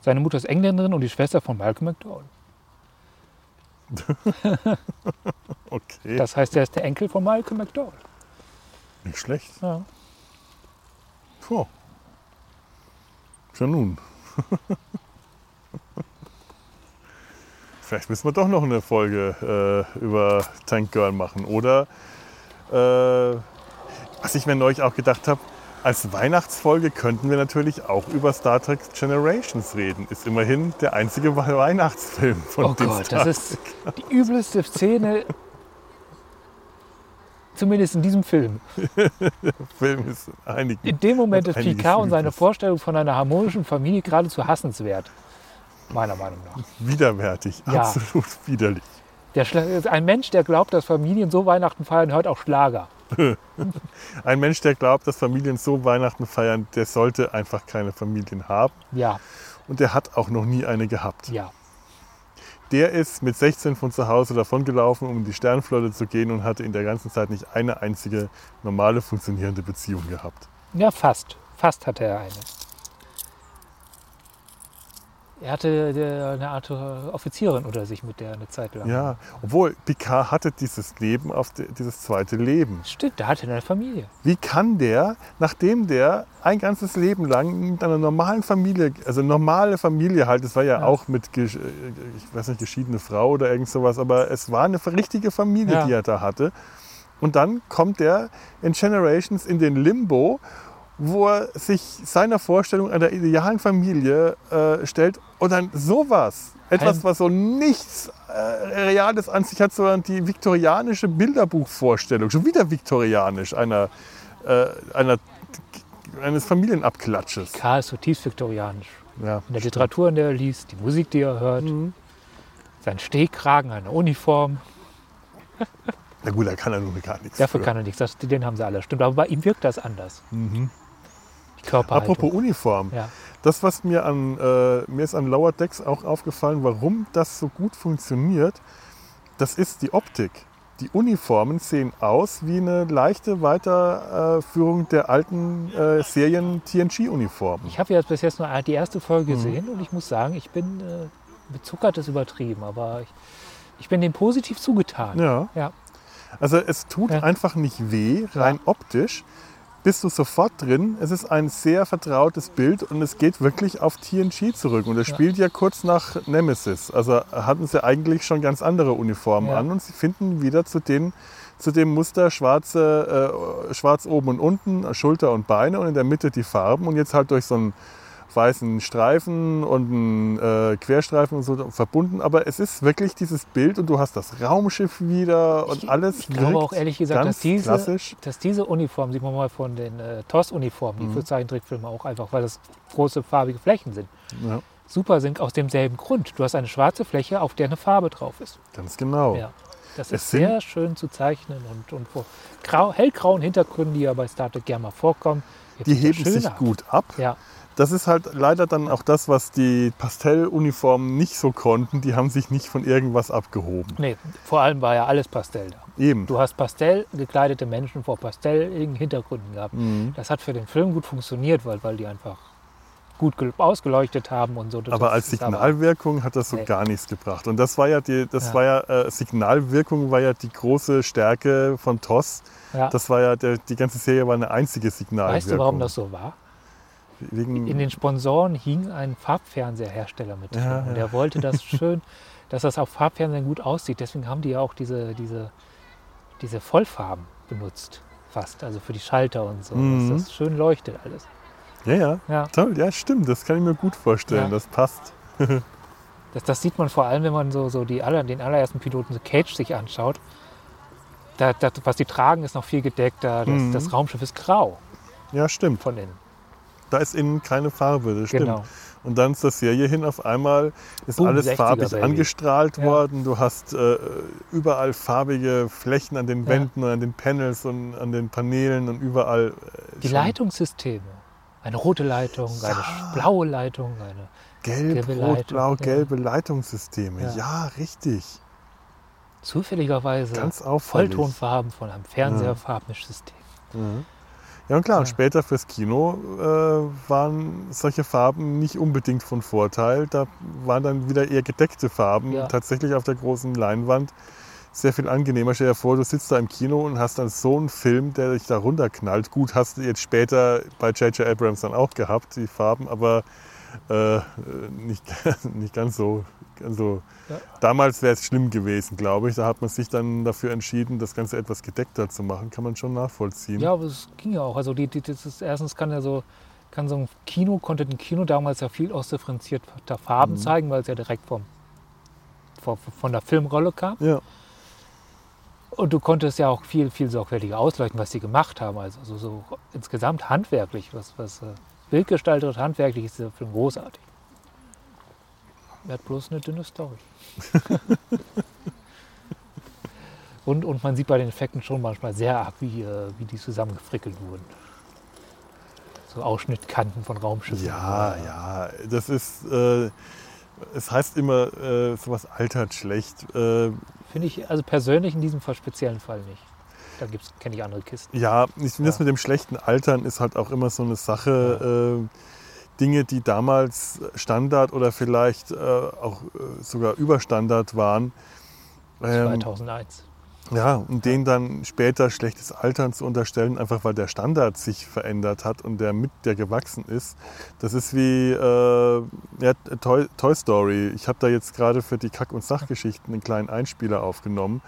Seine Mutter ist Engländerin und die Schwester von Malcolm McDowell. Okay, Das heißt, er ist der Enkel von Malcolm McDowell. nicht schlecht. Ja. Puh. Schon nun. Vielleicht müssen wir doch noch eine Folge äh, über Tank Girl machen. Oder, äh, was ich mir neulich auch gedacht habe, als Weihnachtsfolge könnten wir natürlich auch über Star Trek Generations reden. Ist immerhin der einzige Weihnachtsfilm von Oh Gott, Star das ist die übelste Szene, zumindest in diesem Film. Film ist einigen. In dem Moment ist Picard und seine. Vorstellung von einer harmonischen Familie geradezu hassenswert. Meiner Meinung nach. Widerwärtig, Ja. absolut widerlich. Der ein Mensch, der glaubt, dass Familien so Weihnachten feiern, hört auch Schlager. Ein Mensch, der glaubt, dass Familien so Weihnachten feiern, der sollte einfach keine Familien haben. Ja, Und der hat auch noch nie eine gehabt. ja. Der ist mit 16 von zu Hause davongelaufen, um in die Sternflotte zu gehen und hatte in der ganzen Zeit nicht eine einzige normale funktionierende Beziehung gehabt. Ja, fast. Fast hatte er eine. Er hatte äh, eine Art äh, Offizierin unter sich, mit der er eine Zeit lang. Ja, obwohl Picard hatte dieses Leben, auf de, dieses zweite Leben. Stimmt, der hatte eine Familie. Wie kann der, nachdem der ein ganzes Leben lang mit einer normalen Familie, also normale Familie halt, es war ja, Ja. auch mit, äh, ich weiß nicht, geschiedene Frau oder irgend sowas, aber es war eine richtige Familie, Ja. die er da hatte. Und dann kommt er in Generations in den Limbo, wo er sich seiner Vorstellung einer idealen Familie äh, stellt und dann sowas, etwas, was so nichts äh, Reales an sich hat, sondern die viktorianische Bilderbuchvorstellung, schon wieder viktorianisch, einer, äh, einer, eines Familienabklatsches. K ist zutiefst viktorianisch. Ja. In der Literatur, in der er liest, die Musik, die er hört, Mhm. sein Stehkragen, eine Uniform. Na gut, da kann er nun gar nichts. Dafür für. kann er nichts. Das, den haben sie alle. Stimmt, aber bei ihm wirkt das anders. Mhm. Körperhaltung. Apropos Uniform. Ja. Das, was mir an, äh, mir ist an Lower Decks auch aufgefallen, warum das so gut funktioniert, das ist die Optik. Die Uniformen sehen aus wie eine leichte Weiterführung der alten äh, Serien TNG-Uniformen. Ich habe jetzt bis jetzt nur die erste Folge Mhm. gesehen und ich muss sagen, ich bin äh, bezuckert ist übertrieben, aber ich, ich bin dem positiv zugetan. Ja. Ja. Also es tut Ja. einfach nicht weh, rein optisch. Bist du sofort drin. Es ist ein sehr vertrautes Bild und es geht wirklich auf TNG zurück. Und es Ja. spielt ja kurz nach Nemesis. Also hatten sie eigentlich schon ganz andere Uniformen Ja. an und sie finden wieder zu, den, zu dem Muster schwarze, äh, schwarz oben und unten, Schulter und Beine und in der Mitte die Farben. Und jetzt halt durch so einen weißen Streifen und einen äh, Querstreifen und so verbunden. Aber es ist wirklich dieses Bild und du hast das Raumschiff wieder und Ich- alles Ich glaube auch ehrlich gesagt, dass diese, klassisch. dass diese Uniform, sieht man mal von den äh, TOS-Uniformen, die Mhm. für Zeichentrickfilme auch einfach, weil das große farbige Flächen sind, Ja, super sind aus demselben Grund. Du hast eine schwarze Fläche, auf der eine Farbe drauf ist. ganz genau. Ja. Das ist sehr schön zu zeichnen und, und vor grau, hellgrauen Hintergründen, die ja bei Star Trek gerne mal vorkommen. Die heben sich gut ab. Ja, Das ist halt leider dann auch das, was die Pastelluniformen nicht so konnten. Die haben sich nicht von irgendwas abgehoben. nee, vor allem war ja alles Pastell da. Eben. Du hast Pastell gekleidete Menschen vor pastelligen Hintergründen gehabt. Mhm. Das hat für den Film gut funktioniert, weil, weil die einfach gut gel- ausgeleuchtet haben und so. Das Aber als ist aber- Signalwirkung hat das so Nee. gar nichts gebracht. Und das war ja die, das Ja. war ja, äh, Signalwirkung war ja die große Stärke von TOS. Ja. Das war ja, der, die ganze Serie war eine einzige Signalwirkung. Weißt du, warum das so war? Wegen, In den Sponsoren hing ein Farbfernseherhersteller mit drin. Ja, Und ja. der wollte das schön, dass das auf Farbfernsehen gut aussieht. Deswegen haben die ja auch diese, diese, diese Vollfarben benutzt. Fast, also für die Schalter und so, Mhm. dass das schön leuchtet alles. ja, ja, Ja, toll, ja, stimmt. Das kann ich mir gut vorstellen. Ja. Das passt. das, das sieht man vor allem, wenn man so, so die aller, den allerersten Piloten, so Cage, sich anschaut. Da, da, was die tragen, ist noch viel gedeckter. Das, Mhm. das Raumschiff ist grau Ja, stimmt. von innen. Da ist innen keine Farbe, das stimmt. Genau. Und dann zur Serie hin auf einmal ist Boom, alles 60er farbig Baby. angestrahlt Ja. worden. Du hast äh, überall farbige Flächen an den Ja. Wänden und an den Panels und an den Paneelen und überall. Äh, Die schon Leitungssysteme. Eine rote Leitung, eine Ja. blaue Leitung, eine Gelb, gelbe rot, Leitung, blau, ja. gelbe Leitungssysteme. Ja, Ja. richtig. zufälligerweise Ganz auffällig. Volltonfarben von einem Fernseherfarbmischsystem. Mhm. Ja, und klar, und Ja. später fürs Kino äh, waren solche Farben nicht unbedingt von Vorteil. Da waren dann wieder eher gedeckte Farben Ja. tatsächlich auf der großen Leinwand. Sehr viel angenehmer. Stell dir vor, du sitzt da im Kino und hast dann so einen Film, der dich da runterknallt. Gut, hast du jetzt später bei J.J. Abrams dann auch gehabt, die Farben, aber äh, nicht, nicht ganz so. Ganz so. Ja. Damals wäre es schlimm gewesen, glaube ich. Da hat man sich dann dafür entschieden, das Ganze etwas gedeckter zu machen. Kann man schon nachvollziehen. Ja, aber es ging ja auch. Also die, die, das ist, erstens kann ja so, kann so ein Kino, konnte ein Kino damals ja viel ausdifferenzierter Farben Mhm. zeigen, weil es ja direkt vom, von, von der Filmrolle kam. ja. Und du konntest ja auch viel, viel sorgfältiger ausleuchten, was sie gemacht haben. Also so, so insgesamt handwerklich, was, was äh, bildgestaltet handwerklich ist der Film großartig. Er hat bloß eine dünne Story. Und, und man sieht bei den Effekten schon manchmal sehr arg, wie, äh, wie die zusammengefrickelt wurden. So Ausschnittkanten von Raumschiffen. Ja, ja, das ist, äh, es heißt immer, äh, sowas altert schlecht. Äh, Finde ich also persönlich in diesem Fall speziellen Fall nicht. Da kenne ich andere Kisten. ja, ich finde das Ja. mit dem schlechten Altern ist halt auch immer so eine Sache. Äh, Dinge, die damals Standard oder vielleicht äh, auch äh, sogar Überstandard waren. ähm, 2001. Ja, und denen dann später schlechtes Altern zu unterstellen, einfach weil der Standard sich verändert hat und der mit der gewachsen ist. Das ist wie äh, ja, Toy, Toy Story. Ich habe da jetzt gerade für die Kack- und Sachgeschichten einen kleinen Einspieler aufgenommen.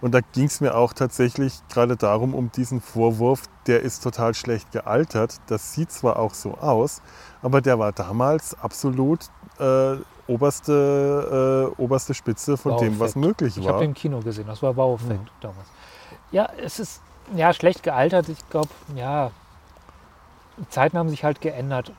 Und da ging es mir auch tatsächlich gerade darum, um diesen Vorwurf, der ist total schlecht gealtert. Das sieht zwar auch so aus, aber der war damals absolut äh, oberste, äh, oberste Spitze von dem, was möglich Ich war. habe den im Kino gesehen, das war Wow-Effekt damals. Ja, es ist ja schlecht gealtert. Ich glaube, ja, die Zeiten haben sich halt geändert.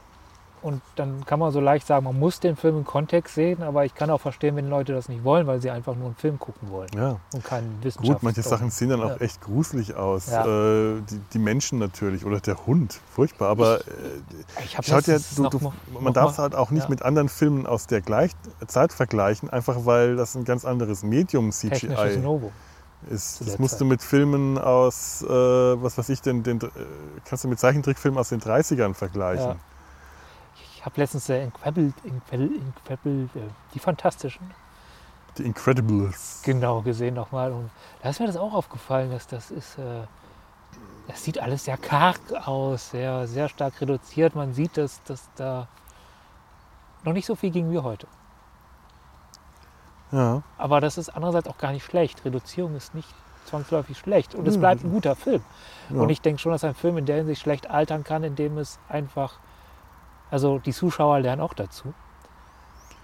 Und dann kann man so leicht sagen, man muss den Film im Kontext sehen, aber ich kann auch verstehen, wenn Leute das nicht wollen, weil sie einfach nur einen Film gucken wollen ja. und keinen Wissenschaft. Gut, manche Sachen sehen dann auch Ja. echt gruselig aus. Ja. Äh, die, die Menschen natürlich oder der Hund, furchtbar. Aber äh, Ich schaut ja, du, du, man darf es halt auch nicht mit anderen Filmen aus der gleich Zeit vergleichen, einfach weil das ein ganz anderes Medium technisches CGI Novo. ist. zu Das musst du mit Filmen aus, äh, was weiß ich denn, den, äh, kannst du mit Zeichentrickfilmen aus den 30ern vergleichen. Habe letztens äh, Incredible, Incredible, Incredible, äh, die Fantastischen, Die Incredibles. genau gesehen nochmal. Und da ist mir das auch aufgefallen, dass das ist, äh, das sieht alles sehr karg aus, sehr, sehr stark reduziert. Man sieht, dass, dass da noch nicht so viel ging wie heute. Ja. Aber das ist andererseits auch gar nicht schlecht. Reduzierung ist nicht zwangsläufig schlecht und es Mhm. bleibt ein guter Film. Ja. Und ich denke schon, dass ein Film in der Hinsicht schlecht altern kann, indem es einfach, also die Zuschauer lernen auch dazu.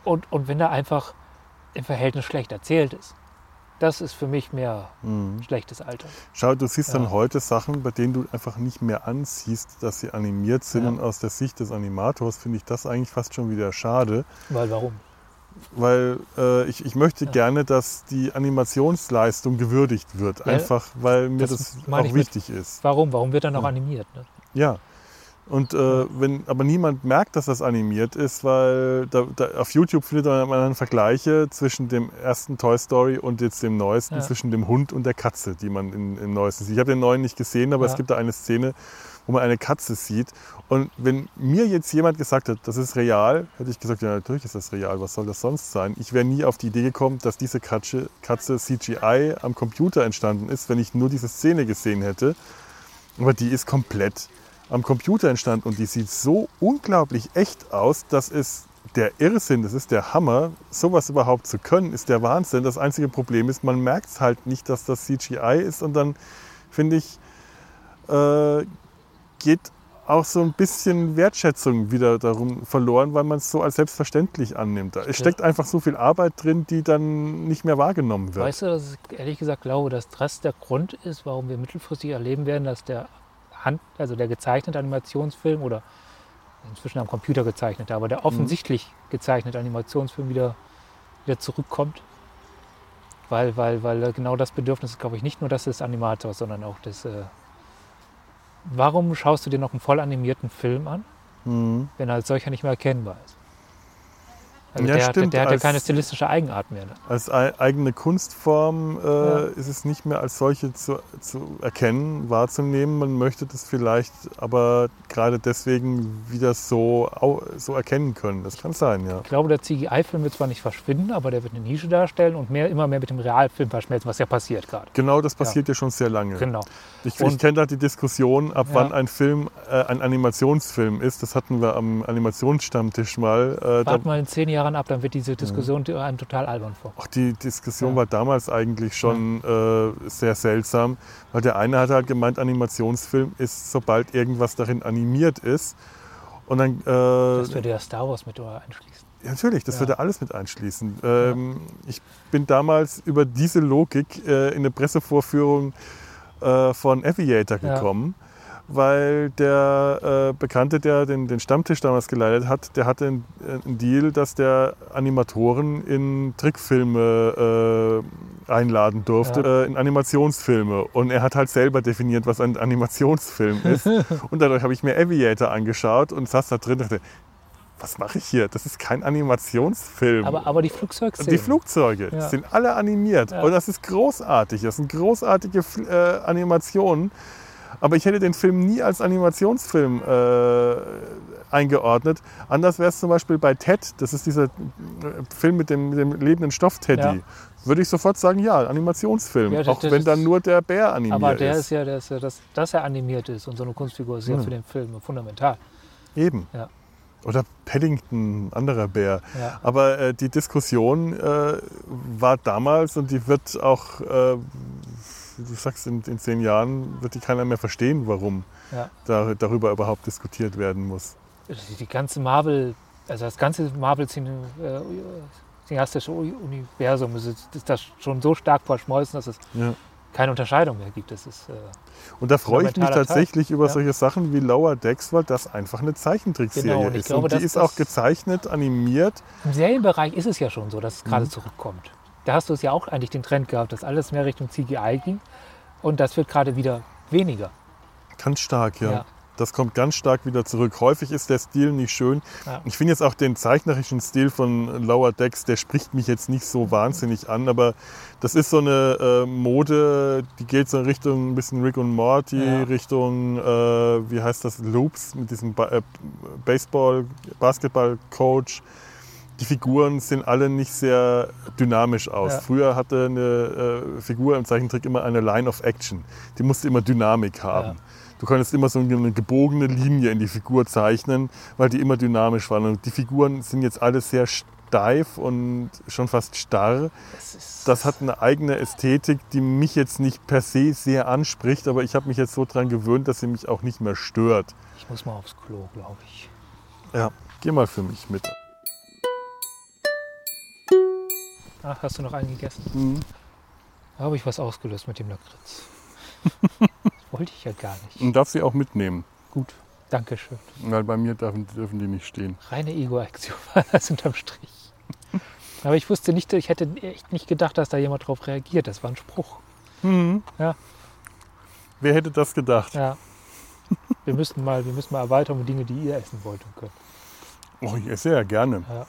Und, und wenn er einfach im Verhältnis schlecht erzählt ist, das ist für mich mehr Mhm. schlechtes Alter. Schau, du siehst Ja. dann heute Sachen, bei denen du einfach nicht mehr ansiehst, dass sie animiert sind. Ja. Und aus der Sicht des Animators finde ich das eigentlich fast schon wieder schade. Weil warum? Weil äh, ich, ich möchte Ja. gerne, dass die Animationsleistung gewürdigt wird. Einfach weil mir das das, auch ich mit- wichtig ist. Warum? Warum wird dann noch Ja. animiert? Ne? Ja. Und äh, wenn aber niemand merkt, dass das animiert ist, weil da, da, auf YouTube findet man dann Vergleiche zwischen dem ersten Toy Story und jetzt dem neuesten, Ja. zwischen dem Hund und der Katze, die man in, im neuesten sieht. Ich habe den neuen nicht gesehen, aber Ja. es gibt da eine Szene, wo man eine Katze sieht. Und wenn mir jetzt jemand gesagt hat, das ist real, hätte ich gesagt, ja natürlich ist das real, was soll das sonst sein? Ich wäre nie auf die Idee gekommen, dass diese Katze, Katze CGI am Computer entstanden ist, wenn ich nur diese Szene gesehen hätte. Aber die ist komplett am Computer entstanden und die sieht so unglaublich echt aus, dass es der Irrsinn, das ist der Hammer, sowas überhaupt zu können, ist der Wahnsinn. Das einzige Problem ist, man merkt es halt nicht, dass das CGI ist und dann finde ich, äh, geht auch so ein bisschen Wertschätzung wieder darum verloren, weil man es so als selbstverständlich annimmt. Es steckt einfach so viel Arbeit drin, die dann nicht mehr wahrgenommen wird. Weißt du, dass ich ehrlich gesagt glaube, dass das der Grund ist, warum wir mittelfristig erleben werden, dass der Hand, also der gezeichnete Animationsfilm oder inzwischen am Computer gezeichnete, aber Mhm. der offensichtlich gezeichnete Animationsfilm wieder, wieder zurückkommt. Weil, weil, weil genau das Bedürfnis ist, glaube ich, nicht nur das des Animators, sondern auch des. Äh Warum schaust du dir noch einen voll animierten Film an, Mhm. wenn er als solcher nicht mehr erkennbar ist? Also Ja, der, stimmt, der hat ja keine stilistische Eigenart mehr. Ne? Als ei- eigene Kunstform äh, Ja. ist es nicht mehr als solche zu, zu erkennen, wahrzunehmen. Man möchte das vielleicht aber gerade deswegen wieder so, so erkennen können. Das kann sein, ja. Ich glaube, der CGI-Film wird zwar nicht verschwinden, aber der wird eine Nische darstellen und mehr, immer mehr mit dem Realfilm verschmelzen, was ja passiert gerade. Genau das passiert ja, schon sehr lange. Genau. Ich, ich kenne da die Diskussion, ab Ja. wann ein Film äh, ein Animationsfilm ist. Das hatten wir am Animationsstammtisch mal. Äh, da, Wart mal in zehn Jahren ab, dann wird diese Diskussion einem total albern vor. Auch die Diskussion Ja. war damals eigentlich schon äh, sehr seltsam, weil der eine hat halt gemeint, Animationsfilm ist, sobald irgendwas darin animiert ist. Und dann, äh, Das würde ja Star Wars mit einschließen. ja, natürlich, das Ja. würde alles mit einschließen. Ähm, Ich bin damals über diese Logik äh, in eine Pressevorführung äh, von Aviator Ja. Weil der äh, Bekannte, der den, den Stammtisch damals geleitet hat, der hatte einen, einen Deal, dass der Animatoren in Trickfilme einladen durfte Ja. äh, in Animationsfilme. Und er hat halt selber definiert, was ein Animationsfilm ist. und dadurch habe ich mir Aviator angeschaut und saß da drin und dachte, was mache ich hier? Das ist kein Animationsfilm. Aber, aber die Flugzeugszenen. die Flugzeuge Ja. sind alle animiert. Ja. Und das ist großartig. Das sind großartige äh, Animationen. Aber ich hätte den Film nie als Animationsfilm äh, eingeordnet. Anders wäre es zum Beispiel bei Ted. Das ist dieser äh, Film mit dem, mit dem lebenden Stoff-Teddy. Ja. Würde ich sofort sagen, ja, Animationsfilm. Ja, das- auch das wenn ist- dann nur der Bär animiert aber der ist. ist ja, der ist ja das, dass er animiert ist und so eine Kunstfigur ist ja Ja. für den Film fundamental. Eben. Ja. Oder Paddington, anderer Bär. Ja. Aber äh, die Diskussion äh, war damals und die wird auch, äh, du sagst, in, in zehn Jahren wird die keiner mehr verstehen, warum Ja. da, darüber überhaupt diskutiert werden muss. Die, ganze Marvel, also das ganze Marvel äh, Universum ist, das schon so stark verschmolzen, dass es Ja. keine Unterscheidung mehr gibt. Das ist, äh, Und da freue ich mich Fundamentaler Teil. tatsächlich über Ja. solche Sachen wie Lower Decks, weil das einfach eine Zeichentrickserie Genau, ist. glaube, und die ist auch gezeichnet, animiert. Im Serienbereich ist es ja schon so, dass es Mhm. gerade zurückkommt. Da hast du es ja auch eigentlich den Trend gehabt, dass alles mehr Richtung CGI ging. Und das wird gerade wieder weniger. Ganz stark, ja. Ja. Das kommt ganz stark wieder zurück. Häufig ist der Stil nicht schön. Ja. Ich finde jetzt auch den zeichnerischen Stil von Lower Decks, der spricht mich jetzt nicht so wahnsinnig an, aber das ist so eine äh, Mode, die geht so in Richtung ein bisschen Rick und Morty, Ja. Richtung, äh, wie heißt das, Loops mit diesem ba äh, Baseball, Basketball-Coach. Die Figuren sehen alle nicht sehr dynamisch aus. Ja. Früher hatte eine äh, Figur im Zeichentrick immer eine Line of Action. Die musste immer Dynamik haben. Ja. Du konntest immer so eine gebogene Linie in die Figur zeichnen, weil die immer dynamisch waren. Und die Figuren sind jetzt alle sehr steif und schon fast starr. Das Das hat eine eigene Ästhetik, die mich jetzt nicht per se sehr anspricht, aber ich habe mich jetzt so dran gewöhnt, dass sie mich auch nicht mehr stört. ich muss mal aufs Klo, glaube ich. Ja, geh mal für mich mit. Ach, hast du noch einen gegessen? Mhm. Da habe ich was ausgelöst mit dem Lakritz. wollte ich ja gar nicht. Und darf sie auch mitnehmen, Gut, Dankeschön. weil bei mir dürfen, dürfen die nicht stehen. Reine Ego-Aktion war das unterm Strich. Aber ich wusste nicht, ich hätte echt nicht gedacht, dass da jemand drauf reagiert. Das war ein Spruch. Ja. Wer hätte das gedacht? Ja. Wir müssten mal, wir müssen mal erweitern um Dinge, die ihr essen wollt und könnt. Oh, ich esse ja gerne. Ja.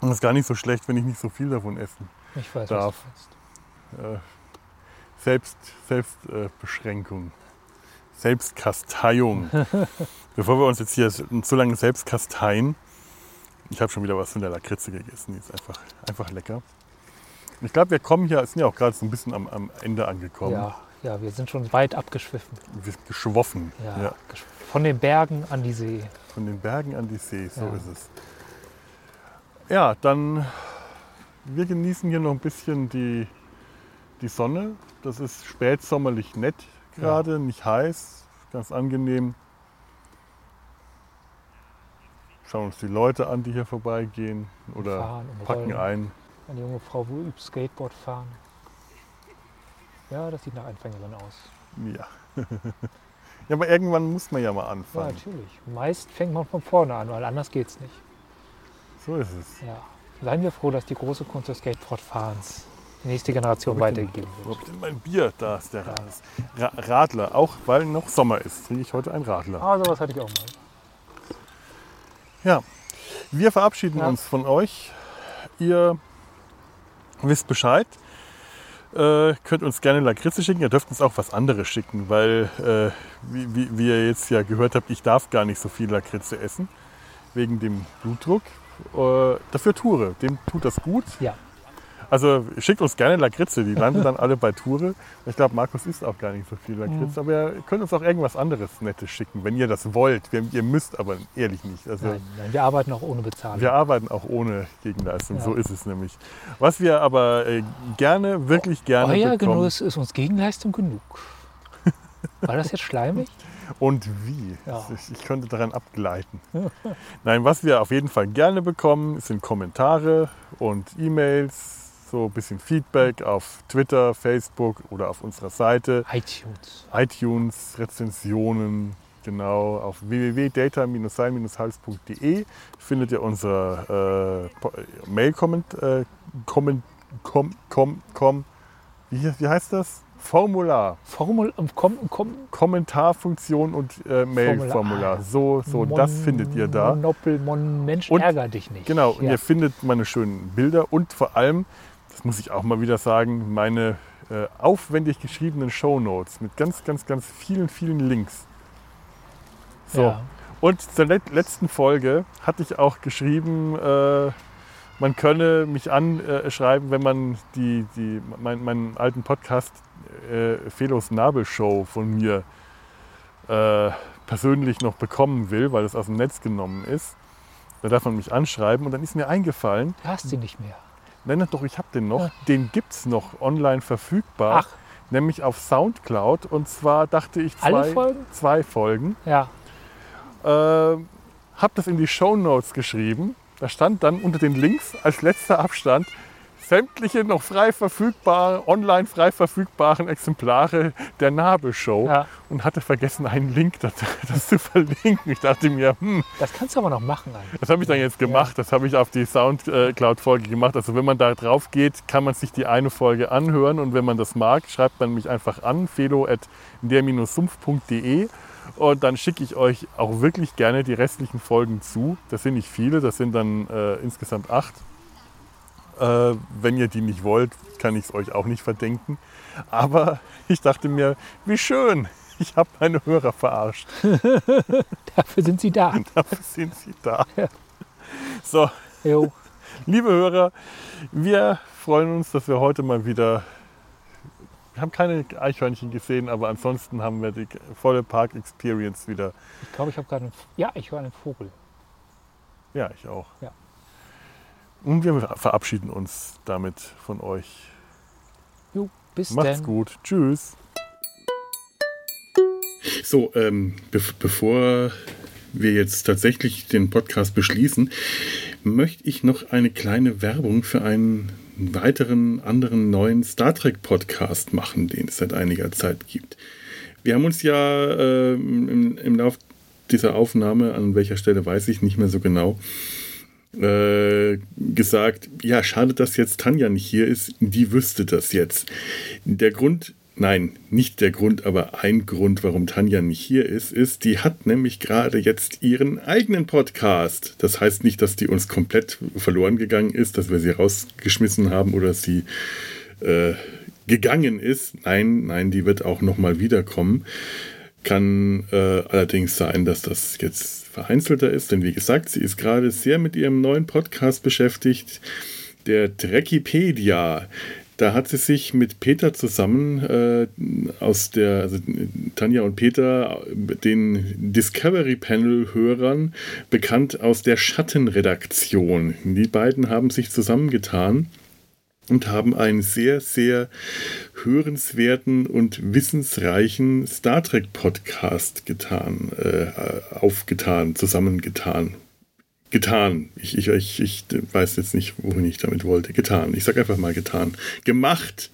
Und es ist gar nicht so schlecht, wenn ich nicht so viel davon esse. Ich weiß, Darf. äh, Selbst, Selbstbeschränkung, äh, Selbstkasteiung. Bevor wir uns jetzt hier so lange selbst kasteien, ich habe schon wieder was von der Lakritze gegessen, die ist einfach, einfach lecker. Ich glaube, wir kommen hier, sind ja auch gerade so ein bisschen am, am Ende angekommen. Ja, ja, wir sind schon weit abgeschwiffen. Wir sind geschwoffen. Ja, Ja. Von den Bergen an die See. Von den Bergen an die See, so Ja. ist es. Ja, dann, wir genießen hier noch ein bisschen die, die Sonne. Das ist spätsommerlich nett gerade, nicht heiß, ganz angenehm. Schauen uns die Leute an, die hier vorbeigehen oder packen rollen. ein. Eine junge Frau wo übt Skateboard fahren. Ja, das sieht nach Anfängerin aus. Ja. ja, aber irgendwann muss man ja mal Ja, anfangen. natürlich. Meist fängt man von vorne an, weil anders geht's nicht. So ist es. Ja. Seien wir froh, dass die große Kunst des Skateboardfahrens die nächste Generation Wo weitergegeben Wo wird. denn mein Bier? Da ist der Radler. Ra Radler, auch weil noch Sommer ist, trinke ich heute einen Radler. Ah, sowas hatte ich auch mal. Ja, wir verabschieden Ja. uns von euch. Ihr wisst Bescheid. Äh, könnt uns gerne Lakritze schicken. Ihr dürft uns auch was anderes schicken, weil, äh, wie, wie, wie ihr jetzt ja gehört habt, ich darf gar nicht so viel Lakritze essen, wegen dem Blutdruck. Äh, dafür Ture, dem tut das gut. Ja. Also schickt uns gerne Lakritze, die landen dann alle bei Ture. Ich glaube, Markus isst auch gar nicht so viel Lakritze, aber ihr könnt uns auch irgendwas anderes Nettes schicken, wenn ihr das wollt. Wir, ihr müsst aber ehrlich nicht. Also, Nein, nein, wir arbeiten auch ohne Bezahlung. wir arbeiten auch ohne Gegenleistung, Ja. so ist es nämlich. Was wir aber äh, gerne, wirklich gerne Euer bekommen. Genuss ist uns Gegenleistung genug. War das jetzt schleimig? Und wie? Ja. Ich, könnte daran abgleiten. Nein, was wir auf jeden Fall gerne bekommen, sind Kommentare und E-Mails, so ein bisschen Feedback auf Twitter, Facebook oder auf unserer Seite. iTunes. iTunes, Rezensionen, genau, auf www.data-sein-hals.de findet ihr unser äh, Po- Mail-Komment, äh, Komment, Kom, kom, kom, wie, wie heißt das? Formular. Formul, komm, komm, Kommentarfunktion und äh, Mailformular. So, so, das findet ihr da. Monoppel, Mon, Mensch, Und- ärger dich nicht. Genau, und ja. ihr findet meine schönen Bilder und vor allem, das muss ich auch mal wieder sagen, meine äh, aufwendig geschriebenen Shownotes mit ganz, ganz, ganz vielen, vielen Links. So, Ja. und zur let letzten Folge hatte ich auch geschrieben, äh, man könne mich anschreiben, wenn man die, die, mein, meinen alten Podcast äh, Felos Nabelshow von mir äh, persönlich noch bekommen will, weil es aus dem Netz genommen ist. Da darf man mich anschreiben und dann ist mir eingefallen, Du hast sie nicht mehr. nein, doch, ich habe den noch, Ja. den gibt es noch online verfügbar, Ach, nämlich auf Soundcloud und zwar dachte ich alle zwei, Folgen? zwei Folgen. Ja. äh, habe das in die Show Notes geschrieben. Da stand dann unter den Links als letzter Abstand sämtliche noch frei verfügbare, online frei verfügbaren Exemplare der Nabelshow ja. und hatte vergessen, einen Link das, das zu verlinken. Ich dachte mir, hm, Das kannst du aber noch machen. Eigentlich. das habe ich dann jetzt gemacht. Das habe ich auf die Soundcloud-Folge gemacht. Also wenn man da drauf geht, kann man sich die eine Folge anhören und wenn man das mag, schreibt man mich einfach an, felo.der-sumpf.de und dann schicke ich euch auch wirklich gerne die restlichen Folgen zu. Das sind nicht viele, das sind dann äh, insgesamt acht. Äh, wenn ihr die nicht wollt, kann ich es euch auch nicht verdenken. Aber ich dachte mir, wie schön, ich habe meine Hörer verarscht. Dafür sind sie da. Dafür sind sie da. So, Jo. Liebe Hörer, wir freuen uns, dass wir heute mal wieder. Wir haben keine Eichhörnchen gesehen, aber ansonsten haben wir die volle Park Experience wieder. Ich glaube, ich habe gerade. einen- Ja, ich höre einen Vogel. Ja, ich auch. Ja. Und wir verabschieden uns damit von euch. Jo, bis Macht's dann. gut. Tschüss. So, ähm, be bevor wir jetzt tatsächlich den Podcast beschließen, möchte ich noch eine kleine Werbung für einen weiteren anderen neuen Star Trek Podcast machen, den es seit einiger Zeit gibt. Wir haben uns ja ähm, im, im Lauf dieser Aufnahme, an welcher Stelle weiß ich nicht mehr so genau, äh, gesagt, ja, schade, dass jetzt Tanja nicht hier ist, die wüsste das jetzt. Der Grund, nein, nicht der Grund, aber ein Grund, warum Tanja nicht hier ist, ist, die hat nämlich gerade jetzt ihren eigenen Podcast. Das heißt nicht, dass die uns komplett verloren gegangen ist, dass wir sie rausgeschmissen haben oder sie äh, gegangen ist. Nein, nein, die wird auch nochmal wiederkommen. Kann äh, allerdings sein, dass das jetzt vereinzelter ist, denn wie gesagt, sie ist gerade sehr mit ihrem neuen Podcast beschäftigt, der Trekkipedia. Da hat sie sich mit Peter zusammen äh, aus der, also Tanja und Peter, den Discovery Panel-Hörern, bekannt aus der Schattenredaktion. Die beiden haben sich zusammengetan und haben einen sehr, sehr hörenswerten und wissensreichen Star Trek Podcast getan, äh, aufgetan, zusammengetan. Getan. Ich, ich, ich, ich weiß jetzt nicht, wohin ich damit wollte. Getan. Ich sag einfach mal getan. Gemacht.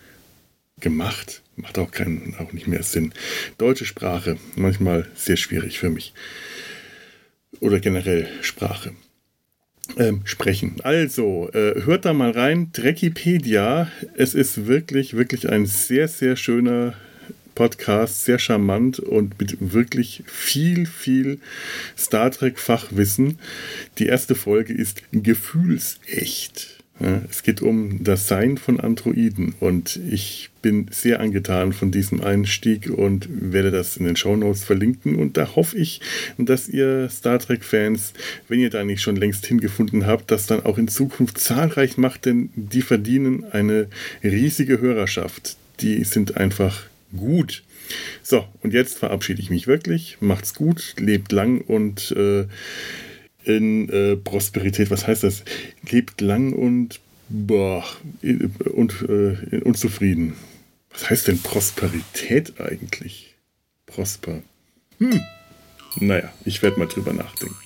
Gemacht. Macht auch, keinen, auch nicht mehr Sinn. Deutsche Sprache. Manchmal sehr schwierig für mich. Oder generell Sprache. Ähm, sprechen. Also, äh, hört da mal rein. Dreckipedia. Es ist wirklich, wirklich ein sehr, sehr schöner Podcast, sehr charmant und mit wirklich viel, viel Star Trek-Fachwissen. Die erste Folge ist gefühlsecht. Ja, es geht um das Sein von Androiden und ich bin sehr angetan von diesem Einstieg und werde das in den Shownotes verlinken und da hoffe ich, dass ihr Star Trek-Fans, wenn ihr da nicht schon längst hingefunden habt, das dann auch in Zukunft zahlreich macht, denn die verdienen eine riesige Hörerschaft. Die sind einfach gut. So, und jetzt verabschiede ich mich wirklich. Macht's gut, lebt lang und äh, in äh, Prosperität. Was heißt das? Lebt lang und boah, und, äh, und zufrieden. Was heißt denn Prosperität eigentlich? Prosper. Hm. Naja, ich werde mal drüber nachdenken.